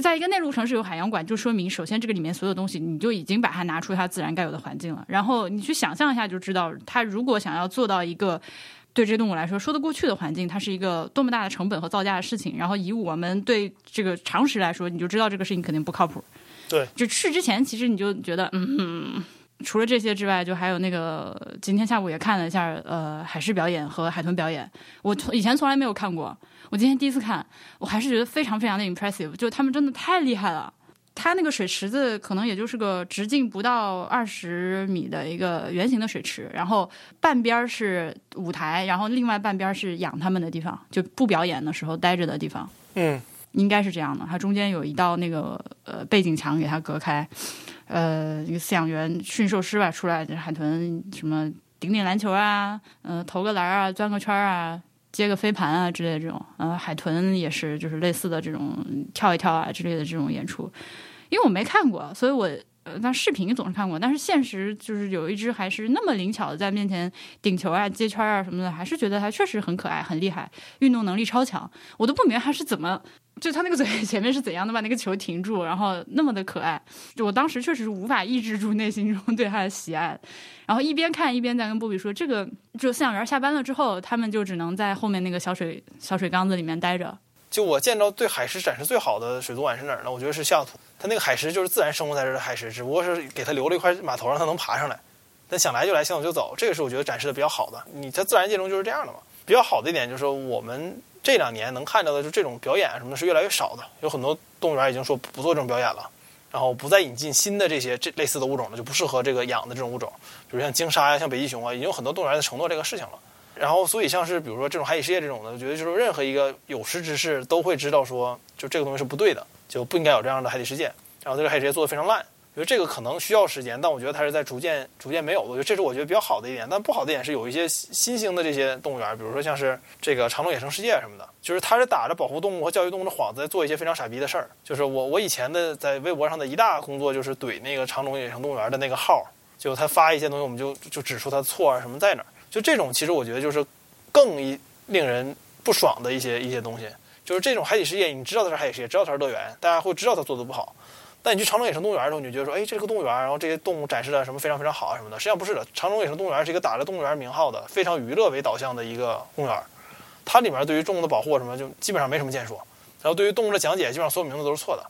在一个内陆城市有海洋馆，就说明首先这个里面所有东西你就已经把它拿出它自然该有的环境了。然后你去想象一下，就知道它如果想要做到一个对这动物来说说得过去的环境，它是一个多么大的成本和造价的事情。然后以我们对这个常识来说，你就知道这个事情肯定不靠谱。对，就去之前，其实你就觉得，嗯，除了这些之外，就还有那个今天下午也看了一下，呃，海狮表演和海豚表演。我从以前从来没有看过，我今天第一次看，我还是觉得非常非常的 impressive，就他们真的太厉害了。它那个水池子可能也就是个直径不到二十米的一个圆形的水池，然后半边是舞台，然后另外半边是养他们的地方，就不表演的时候待着的地方。嗯。应该是这样的，它中间有一道那个呃背景墙给它隔开，呃，一个饲养员驯兽师吧出来，海豚什么顶顶篮球啊，嗯，投个篮啊，钻个圈啊，接个飞盘啊之类的这种，呃，海豚也是就是类似的这种跳一跳啊之类的这种演出，因为我没看过，所以我但视频总是看过，但是现实就是有一只还是那么灵巧的在面前顶球啊、接圈啊什么的，还是觉得它确实很可爱、很厉害，运动能力超强，我都不明白它是怎么。就他那个嘴 前面是怎样的把那个球停住，然后那么的可爱，就我当时确实是无法抑制住内心中 对它的喜爱，然后一边看一边在跟波比说，这个就饲养员下班了之后，他们就只能在后面那个小水小水缸子里面待着。就我见到对海狮展示最好的水族馆是哪儿呢？我觉得是西雅图，它那个海狮就是自然生活在这儿的海狮，只不过是给它留了一块码头让它能爬上来，但想来就来，想走就走，这个是我觉得展示的比较好的。你在自然界中就是这样的嘛。比较好的一点就是我们。这两年能看到的就这种表演什么的是越来越少的，有很多动物园已经说不做这种表演了，然后不再引进新的这些这类似的物种了，就不适合这个养的这种物种，比如像鲸鲨呀、像北极熊啊，已经有很多动物园在承诺这个事情了。然后，所以像是比如说这种海底世界这种的，我觉得就是任何一个有识之士都会知道说，就这个东西是不对的，就不应该有这样的海底世界。然后这个海底世界做的非常烂。觉得这个可能需要时间，但我觉得它是在逐渐、逐渐没有的。我觉得这是我觉得比较好的一点，但不好的一点是有一些新兴的这些动物园，比如说像是这个长隆野生世界什么的，就是它是打着保护动物和教育动物的幌子，在做一些非常傻逼的事儿。就是我我以前的在微博上的一大工作就是怼那个长隆野生动物园的那个号，就他发一些东西，我们就就指出他错啊什么在哪儿。就这种其实我觉得就是更一令人不爽的一些一些东西，就是这种海底世界，你知道它是海底世界，知道它是乐园，大家会知道它做的不好。但你去长隆野生动物园的时候，你就觉得说，哎，这个动物园，然后这些动物展示的什么非常非常好啊什么的。实际上不是的，长隆野生动物园是一个打着动物园名号的，非常娱乐为导向的一个公园。它里面对于动物的保护什么，就基本上没什么建树。然后对于动物的讲解，基本上所有名字都是错的。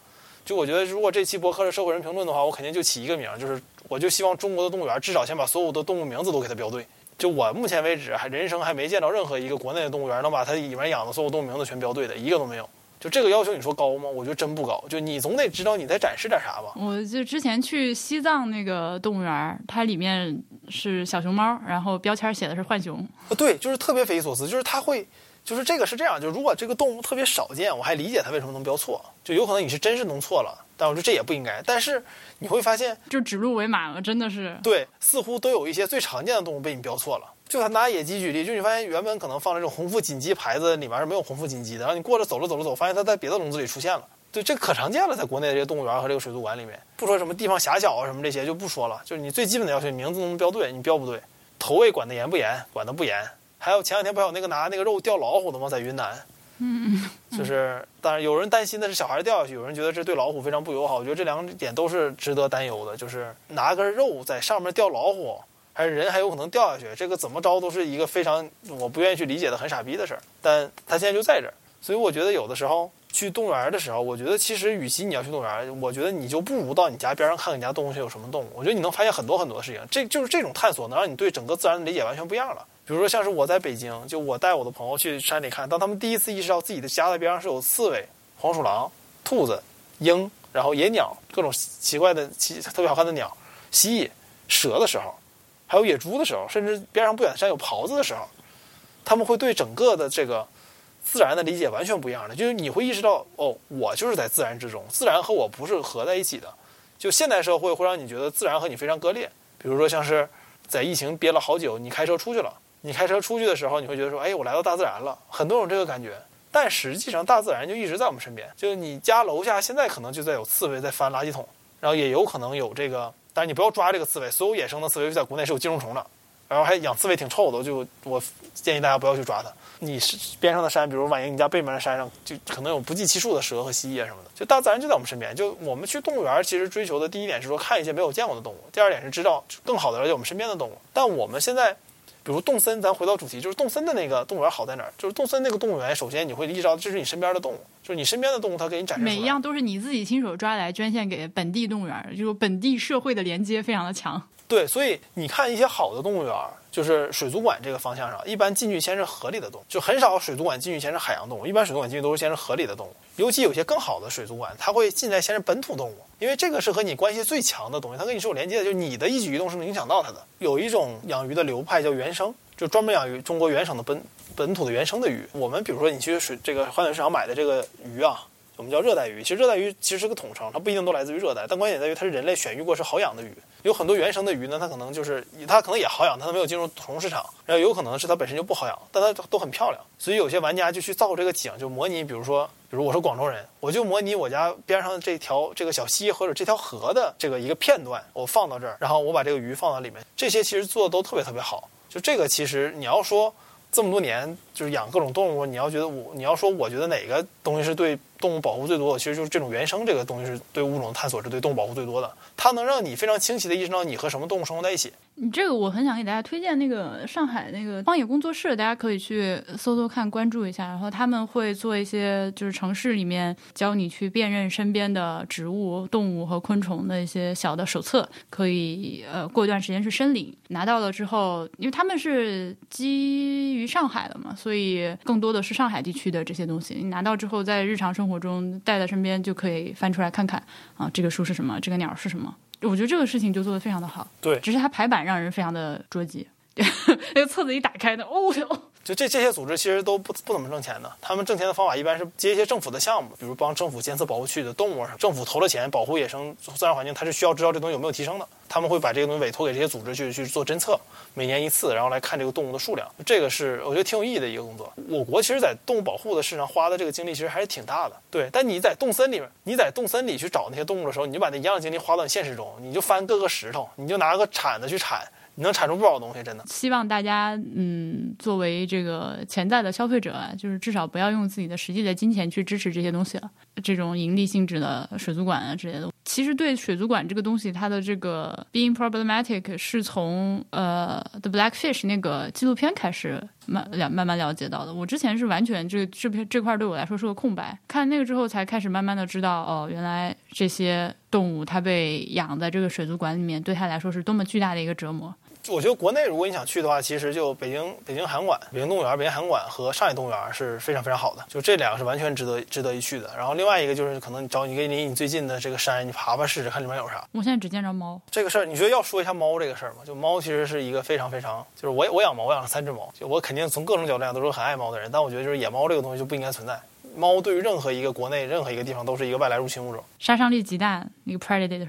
就我觉得，如果这期博客是社会人评论的话，我肯定就起一个名，就是我就希望中国的动物园至少先把所有的动物名字都给它标对。就我目前为止还人生还没见到任何一个国内的动物园能把它里面养的所有动物名字全标对的，一个都没有。就这个要求，你说高吗？我觉得真不高。就你总得知道你在展示点啥吧。我就之前去西藏那个动物园，它里面是小熊猫，然后标签写的是浣熊。啊，对，就是特别匪夷所思。就是它会，就是这个是这样。就如果这个动物特别少见，我还理解它为什么能标错。就有可能你是真是弄错了，但我说这也不应该。但是你会发现，就指鹿为马了，真的是。对，似乎都有一些最常见的动物被你标错了。就他拿野鸡举例，就你发现原本可能放这种红腹锦鸡牌子里面是没有红腹锦鸡的，然后你过着走着走着走，发现它在别的笼子里出现了。对，这可常见了，在国内的这些动物园和这个水族馆里面，不说什么地方狭小啊什么这些就不说了，就是你最基本的要求，名字能标对，你标不对，投喂管得严不严，管得不严。还有前两天不还有那个拿那个肉钓老虎的吗？在云南，嗯，就是当然有人担心的是小孩掉下去，有人觉得这对老虎非常不友好。我觉得这两点都是值得担忧的，就是拿根肉在上面钓老虎。还是人还有可能掉下去，这个怎么着都是一个非常我不愿意去理解的很傻逼的事儿。但他现在就在这儿，所以我觉得有的时候去动物园的时候，我觉得其实与其你要去动物园，我觉得你就不如到你家边上看看你家动物园有什么动物。我觉得你能发现很多很多事情，这就是这种探索能让你对整个自然的理解完全不一样了。比如说像是我在北京，就我带我的朋友去山里看，当他们第一次意识到自己的家的边上是有刺猬、黄鼠狼、兔子、鹰，然后野鸟，各种奇怪的奇特别好看的鸟、蜥蜴、蛇的时候。还有野猪的时候，甚至边上不远的山有狍子的时候，他们会对整个的这个自然的理解完全不一样的。就是你会意识到，哦，我就是在自然之中，自然和我不是合在一起的。就现代社会会让你觉得自然和你非常割裂。比如说，像是在疫情憋了好久，你开车出去了，你开车出去的时候，你会觉得说，哎，我来到大自然了。很多种这个感觉，但实际上大自然就一直在我们身边。就是你家楼下现在可能就在有刺猬在翻垃圾桶，然后也有可能有这个。但是你不要抓这个刺猬，所有野生的刺猬在国内是有寄生虫的，然后还养刺猬挺臭的，就我建议大家不要去抓它。你是边上的山，比如万一你家背面的山上，就可能有不计其数的蛇和蜥蜴啊什么的，就大自然就在我们身边。就我们去动物园，其实追求的第一点是说看一些没有见过的动物，第二点是知道更好的了解我们身边的动物。但我们现在。比如动森，咱回到主题，就是动森的那个动物园好在哪儿？就是动森那个动物园，首先你会意识到这是你身边的动物，就是你身边的动物，它给你展示。每一样都是你自己亲手抓来捐献给本地动物园，就是本地社会的连接非常的强。对，所以你看一些好的动物园，就是水族馆这个方向上，一般进去先是河里的动物，就很少水族馆进去先是海洋动物，一般水族馆进去都是先是河里的动物。尤其有些更好的水族馆，它会进来先是本土动物。因为这个是和你关系最强的东西，它跟你是有连接的，就是你的一举一动是能影响到它的。有一种养鱼的流派叫原生，就专门养鱼中国原生的本本土的原生的鱼。我们比如说你去水这个花鸟市场买的这个鱼啊。我们叫热带鱼，其实热带鱼其实是个统称，它不一定都来自于热带，但关键在于它是人类选育过是好养的鱼。有很多原生的鱼呢，它可能就是它可能也好养，但它没有进入宠物市场。然后有可能是它本身就不好养，但它都很漂亮。所以有些玩家就去造这个景，就模拟，比如说，比如我是广州人，我就模拟我家边上这条这个小溪或者这条河的这个一个片段，我放到这儿，然后我把这个鱼放到里面，这些其实做的都特别特别好。就这个其实你要说这么多年就是养各种动物，你要觉得我你要说我觉得哪个东西是对。动物保护最多的，其实就是这种原生这个东西，是对物种探索是对动物保护最多的。它能让你非常清晰的意识到你和什么动物生活在一起。你这个我很想给大家推荐那个上海那个荒野工作室，大家可以去搜搜看，关注一下。然后他们会做一些就是城市里面教你去辨认身边的植物、动物和昆虫的一些小的手册，可以呃过一段时间去申领。拿到了之后，因为他们是基于上海的嘛，所以更多的是上海地区的这些东西。你拿到之后，在日常生活中带在身边就可以翻出来看看啊，这个书是什么，这个鸟是什么？我觉得这个事情就做得非常的好。对，只是它排版让人非常的捉急，那个册子一打开呢，哦哟。就这这些组织其实都不不怎么挣钱的，他们挣钱的方法一般是接一些政府的项目，比如帮政府监测保护区的动物，政府投了钱保护野生自然环境，它是需要知道这东西有没有提升的，他们会把这个东西委托给这些组织去去做侦测，每年一次，然后来看这个动物的数量，这个是我觉得挺有意义的一个工作。我国其实，在动物保护的事上花的这个精力其实还是挺大的，对。但你在动森里面，你在动森里去找那些动物的时候，你就把那一样的精力花到现实中，你就翻各个石头，你就拿个铲子去铲。你能产出不少东西，真的。希望大家，嗯，作为这个潜在的消费者啊，就是至少不要用自己的实际的金钱去支持这些东西了。这种盈利性质的水族馆啊之类的，其实对水族馆这个东西，它的这个 being problematic 是从呃 The Blackfish 那个纪录片开始慢了慢慢了解到的。我之前是完全这这片这块对我来说是个空白，看那个之后才开始慢慢的知道，哦，原来这些动物它被养在这个水族馆里面，对它来说是多么巨大的一个折磨。我觉得国内如果你想去的话，其实就北京北京函馆、北京动物园、北京函馆和上海动物园是非常非常好的，就这两个是完全值得值得一去的。然后另外一个就是可能你找你离你最近的这个山，你爬爬试试看里面有啥。我现在只见着猫。这个事儿，你觉得要说一下猫这个事儿吗？就猫其实是一个非常非常，就是我我养猫，我养了三只猫，就我肯定从各种角度讲都是很爱猫的人。但我觉得就是野猫这个东西就不应该存在。猫对于任何一个国内任何一个地方都是一个外来入侵物种，杀伤力极大，一个 predator。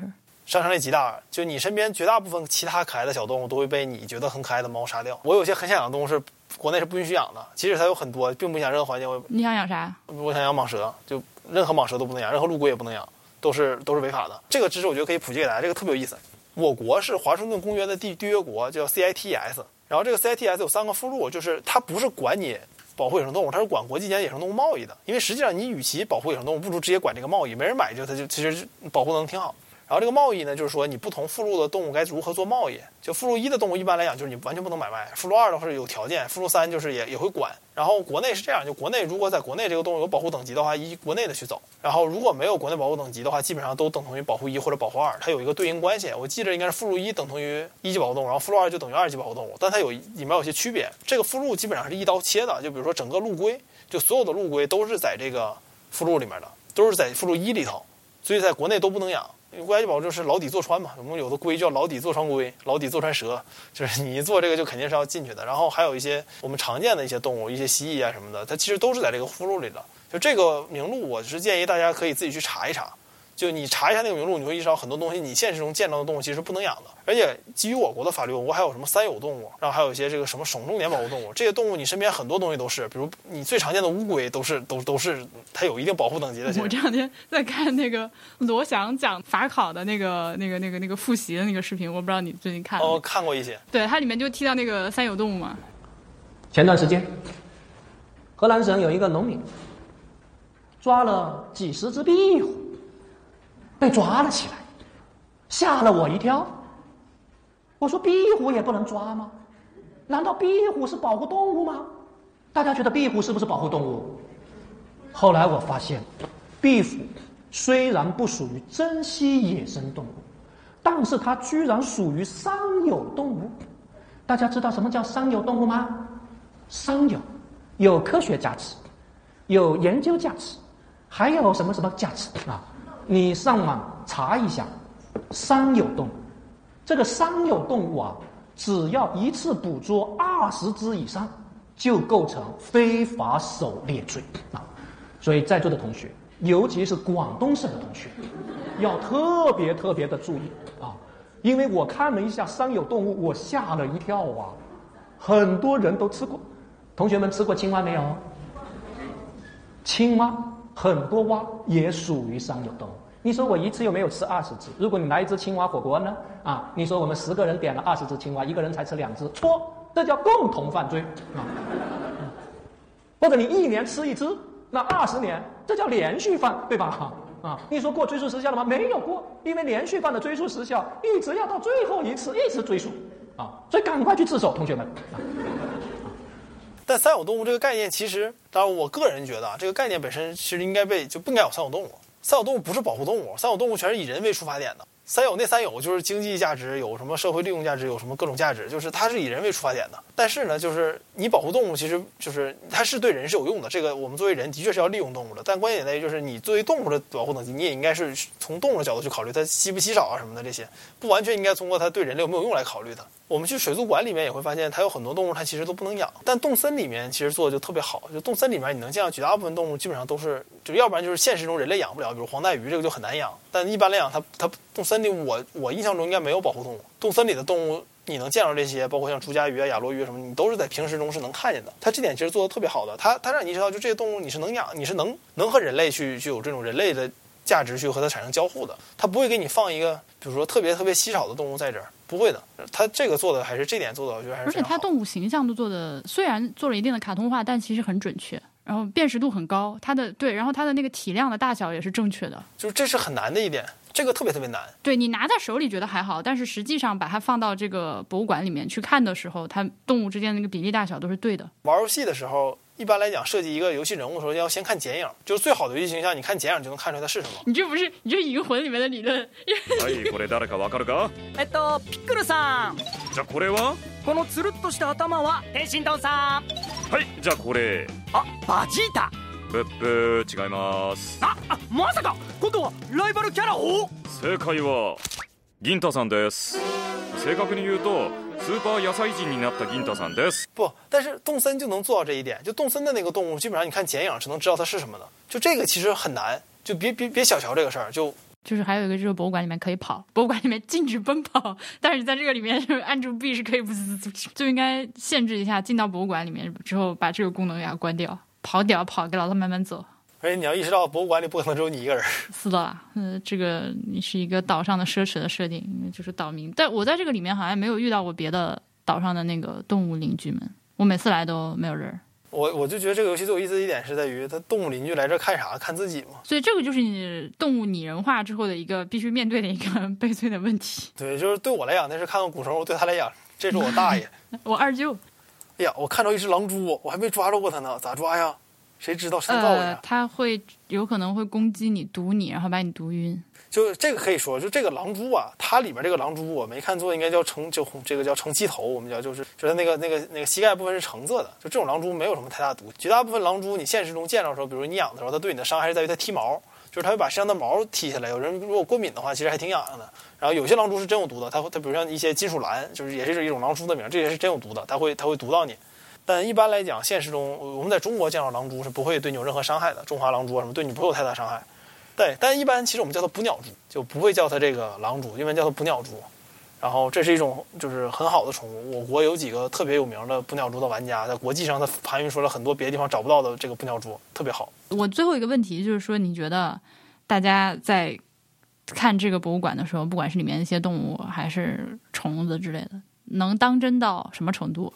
杀伤力极大，就你身边绝大部分其他可爱的小动物都会被你觉得很可爱的猫杀掉。我有些很想养的动物是国内是不允许养的，即使它有很多，并不影响任何环境。我你想养啥？我想养蟒蛇，就任何蟒蛇都不能养，任何陆龟也不能养，都是都是违法的。这个知识我觉得可以普及给大家，这个特别有意思。我国是华盛顿公约的缔缔约国，叫 CITES。然后这个 CITES 有三个附录，就是它不是管你保护野生动物，它是管国际间野生动物贸易的。因为实际上你与其保护野生动物，不如直接管这个贸易，没人买就它就其实保护能挺好。然后这个贸易呢，就是说你不同附录的动物该如何做贸易。就附录一的动物一般来讲就是你完全不能买卖，附录二的话是有条件，附录三就是也也会管。然后国内是这样，就国内如果在国内这个动物有保护等级的话，依国内的去走。然后如果没有国内保护等级的话，基本上都等同于保护一或者保护二，它有一个对应关系。我记得应该是附录一等同于一级保护动物，然后附录二就等于二级保护动物，但它有里面有些区别。这个附录基本上是一刀切的，就比如说整个陆龟，就所有的陆龟都是在这个附录里面的，都是在附录一里头，所以在国内都不能养。国家级保护就是牢底坐穿嘛，我们有的龟叫牢底坐穿龟，牢底坐穿蛇，就是你一做这个就肯定是要进去的。然后还有一些我们常见的一些动物，一些蜥蜴啊什么的，它其实都是在这个窟窿里的。就这个名录，我是建议大家可以自己去查一查。就你查一下那个名录，你会意识到很多东西你现实中见到的动物其实是不能养的。而且基于我国的法律，我国还有什么三有动物，然后还有一些这个什么省重点保护动物，这些动物你身边很多东西都是，比如你最常见的乌龟都是都都是它有一定保护等级的。我这两天在看那个罗翔讲法考的那个、那个、那个、那个复习的那个视频，我不知道你最近看了哦，看过一些。对，它里面就提到那个三有动物嘛。前段时间，河南省有一个农民抓了几十只壁虎，被抓了起来，吓了我一跳。我说壁虎也不能抓吗？难道壁虎是保护动物吗？大家觉得壁虎是不是保护动物？后来我发现，壁虎虽然不属于珍稀野生动物，但是它居然属于三有动物。大家知道什么叫三有动物吗？三有，有科学价值，有研究价值，还有什么什么价值啊？你上网查一下，三有动物，这个三有动物啊，只要一次捕捉二十只以上，就构成非法狩猎罪啊。所以在座的同学，尤其是广东省的同学，要特别特别的注意啊，因为我看了一下三有动物，我吓了一跳啊，很多人都吃过。同学们吃过青蛙没有？青蛙很多蛙也属于三有动物。你说我一次又没有吃二十只，如果你来一只青蛙火锅呢？啊，你说我们十个人点了二十只青蛙，一个人才吃两只，错，这叫共同犯罪啊。或者你一年吃一只，那二十年，这叫连续犯，对吧？啊，你说过追诉时效了吗？没有过，因为连续犯的追诉时效一直要到最后一次一直追诉啊，所以赶快去自首，同学们。啊但三有动物这个概念，其实当然我个人觉得啊，这个概念本身其实应该被就不应该有三有动物。三有动物不是保护动物，三有动物全是以人为出发点的。三有那三有就是经济价值，有什么社会利用价值，有什么各种价值，就是它是以人为出发点的。但是呢，就是你保护动物，其实就是它是对人是有用的。这个我们作为人的确是要利用动物的，但关键点在于就是你作为动物的保护等级，你也应该是从动物的角度去考虑它稀不稀少啊什么的这些，不完全应该通过它对人类有没有用来考虑的。我们去水族馆里面也会发现，它有很多动物它其实都不能养，但动森里面其实做的就特别好。就动森里面你能见到绝大部分动物基本上都是，就要不然就是现实中人类养不了，比如黄带鱼这个就很难养。但一般来讲，它它动森里我我印象中应该没有保护动物。动森里的动物你能见到这些，包括像朱家鱼啊、亚罗鱼什么，你都是在平时中是能看见的。它这点其实做的特别好的，它它让你意识到，就这些动物你是能养，你是能能和人类去去有这种人类的价值去和它产生交互的。它不会给你放一个，比如说特别特别稀少的动物在这儿。不会的，它这个做的还是这点做的，我觉得还是而且它动物形象都做的，虽然做了一定的卡通化，但其实很准确，然后辨识度很高。它的对，然后它的那个体量的大小也是正确的，就是这是很难的一点，这个特别特别难。对你拿在手里觉得还好，但是实际上把它放到这个博物馆里面去看的时候，它动物之间的那个比例大小都是对的。玩游戏的时候，一般来讲设计一个游戏人物的时候，要先看剪影，就是最好的游戏形象，你看剪影就能看出来它是什么。你这不是你这银魂里面的理论？はいこれ誰かわかるかえっとピックルさんじゃあこれはこのつるっとした頭は天心堂さんはいじゃあこれあバジータ ブッブー違いますああまさか今度はライバルキャラを正解は銀太さんです正確に言うとスーパー野菜人になった銀太さんです不，但是动森就能做到这一点，就动森的那个动物，基本上你看剪影是能知道它是什么的。就这个其实很难，就别别别小瞧这个事儿。就就是还有一个就是博物馆里面可以跑，博物馆里面禁止奔跑，但是你在这个里面就是按住 B 是可以不就应该限制一下，进到博物馆里面之后把这个功能给它关掉， 跑点跑，给老头慢慢走。而且你要意识到，博物馆里不可能只有你一个人。是的啦，嗯，这个你是一个岛上的奢侈的设定，因为就是岛民。但我在这个里面好像没有遇到过别的岛上的那个动物邻居们，我每次来都没有人。我我就觉得这个游戏最有意思的一点是在于，它动物邻居来这看啥？看自己嘛。所以这个就是你动物拟人化之后的一个必须面对的一个 悲催的问题。对，就是对我来讲那是看到古虫，对他来讲这是我大爷。我二舅，哎呀，我看到一只狼蛛，我还没抓着过它呢，咋抓呀？谁知道？谁能告诉我呃呀？，它会有可能会攻击你、毒你，然后把你毒晕。就这个可以说，就这个狼蛛啊，它里面这个狼蛛我没看错，应该叫橙，就这个叫橙鸡头，我们叫就是就是那个那个那个膝盖部分是橙色的，就这种狼蛛没有什么太大毒。绝大部分狼蛛你现实中见到的时候，比如你养的时候，它对你的伤害是在于它剃毛，就是它会把身上的毛剃下来。有人如果过敏的话，其实还挺痒痒的。然后有些狼蛛是真有毒的，它会它比如像一些金属蓝，就是也是一种狼蛛的名，这也是真有毒的，它会它会毒到你。但一般来讲，现实中我们在中国见到狼蛛是不会对你有任何伤害的，中华狼蛛啊什么对你不会有太大伤害。对，但一般其实我们叫它捕鸟蛛，就不会叫它这个狼蛛，因为叫它捕鸟蛛。然后这是一种就是很好的宠物，我国有几个特别有名的捕鸟蛛的玩家，在国际上他盘运出了很多别的地方找不到的这个捕鸟蛛，特别好。我最后一个问题就是说，你觉得大家在看这个博物馆的时候，不管是里面一些动物还是虫子之类的，能当真到什么程度？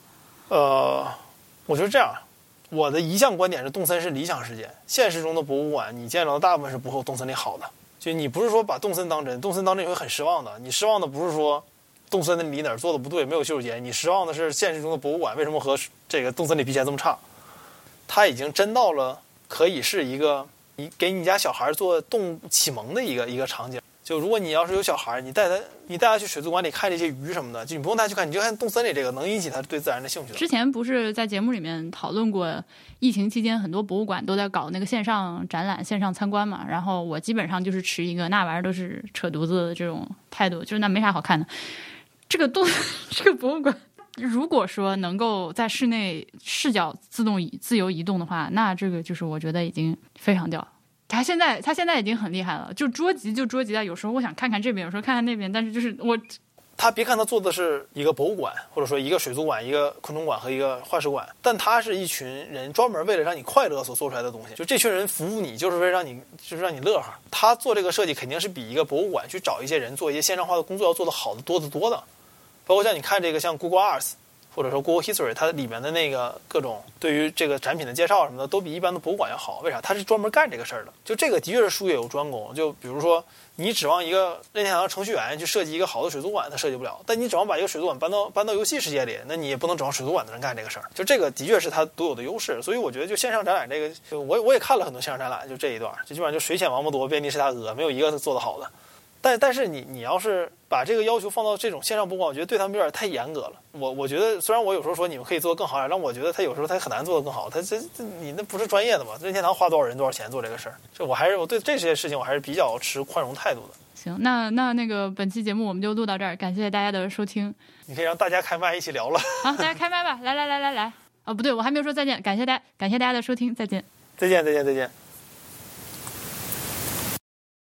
呃，我觉得这样，我的一项观点是，动森是理想世界，现实中的博物馆你见到的大部分是不会有动森里好的。就你不是说把动森当真，动森当真你会很失望的。你失望的不是说动森的里哪儿做的不对，没有洗手间，你失望的是现实中的博物馆为什么和这个动森里比起来这么差？它已经真到了可以是一个你给你家小孩做动启蒙的一个一个场景。就如果你要是有小孩，你带他你带他去水族馆里看这些鱼什么的，就你不用带他去看，你就看动森里这个能引起他对自然的兴趣。之前不是在节目里面讨论过，疫情期间很多博物馆都在搞那个线上展览、线上参观嘛。然后我基本上就是持一个那玩意儿都是扯犊子的这种态度，就是那没啥好看的。这个动 这个博物馆，如果说能够在室内视角自动移自由移动的话，那这个就是我觉得已经非常屌。他现在他现在已经很厉害了，就捉急就捉急在有时候我想看看这边，有时候看看那边，但是就是我他别看他做的是一个博物馆，或者说一个水族馆、一个昆虫馆和一个化石馆，但他是一群人专门为了让你快乐所做出来的东西。就这群人服务你，就是为了让你就是让你乐呵。他做这个设计肯定是比一个博物馆去找一些人做一些线上化的工作要做的好的多得多的。包括像你看这个像 Google Arts。或者说 Google History，它里面的那个各种对于这个展品的介绍什么的，都比一般的博物馆要好。为啥？它是专门干这个事儿的。就这个的确是术业有专攻。就比如说，你指望一个任天堂程序员去设计一个好的水族馆，他设计不了。但你指望把一个水族馆搬到搬到游戏世界里，那你也不能指望水族馆的人干这个事儿。就这个的确是它独有的优势。所以我觉得，就线上展览这个，就我我也看了很多线上展览，就这一段，就基本上就水浅王八多，遍地是大鹅，没有一个做得好的。但但是你你要是把这个要求放到这种线上博物馆，我觉得对他们有点太严格了。我我觉得虽然我有时候说你们可以做得更好点，但我觉得他有时候他很难做得更好。他这这你那不是专业的嘛？任天堂花多少人多少钱做这个事儿？这我还是我对这些事情我还是比较持宽容态度的。行，那那那个本期节目我们就录到这儿，感谢大家的收听。你可以让大家开麦一起聊了。好，大家开麦吧，来来来来来。哦，不对，我还没有说再见，感谢大家，感谢大家的收听，再见。再见再见再见。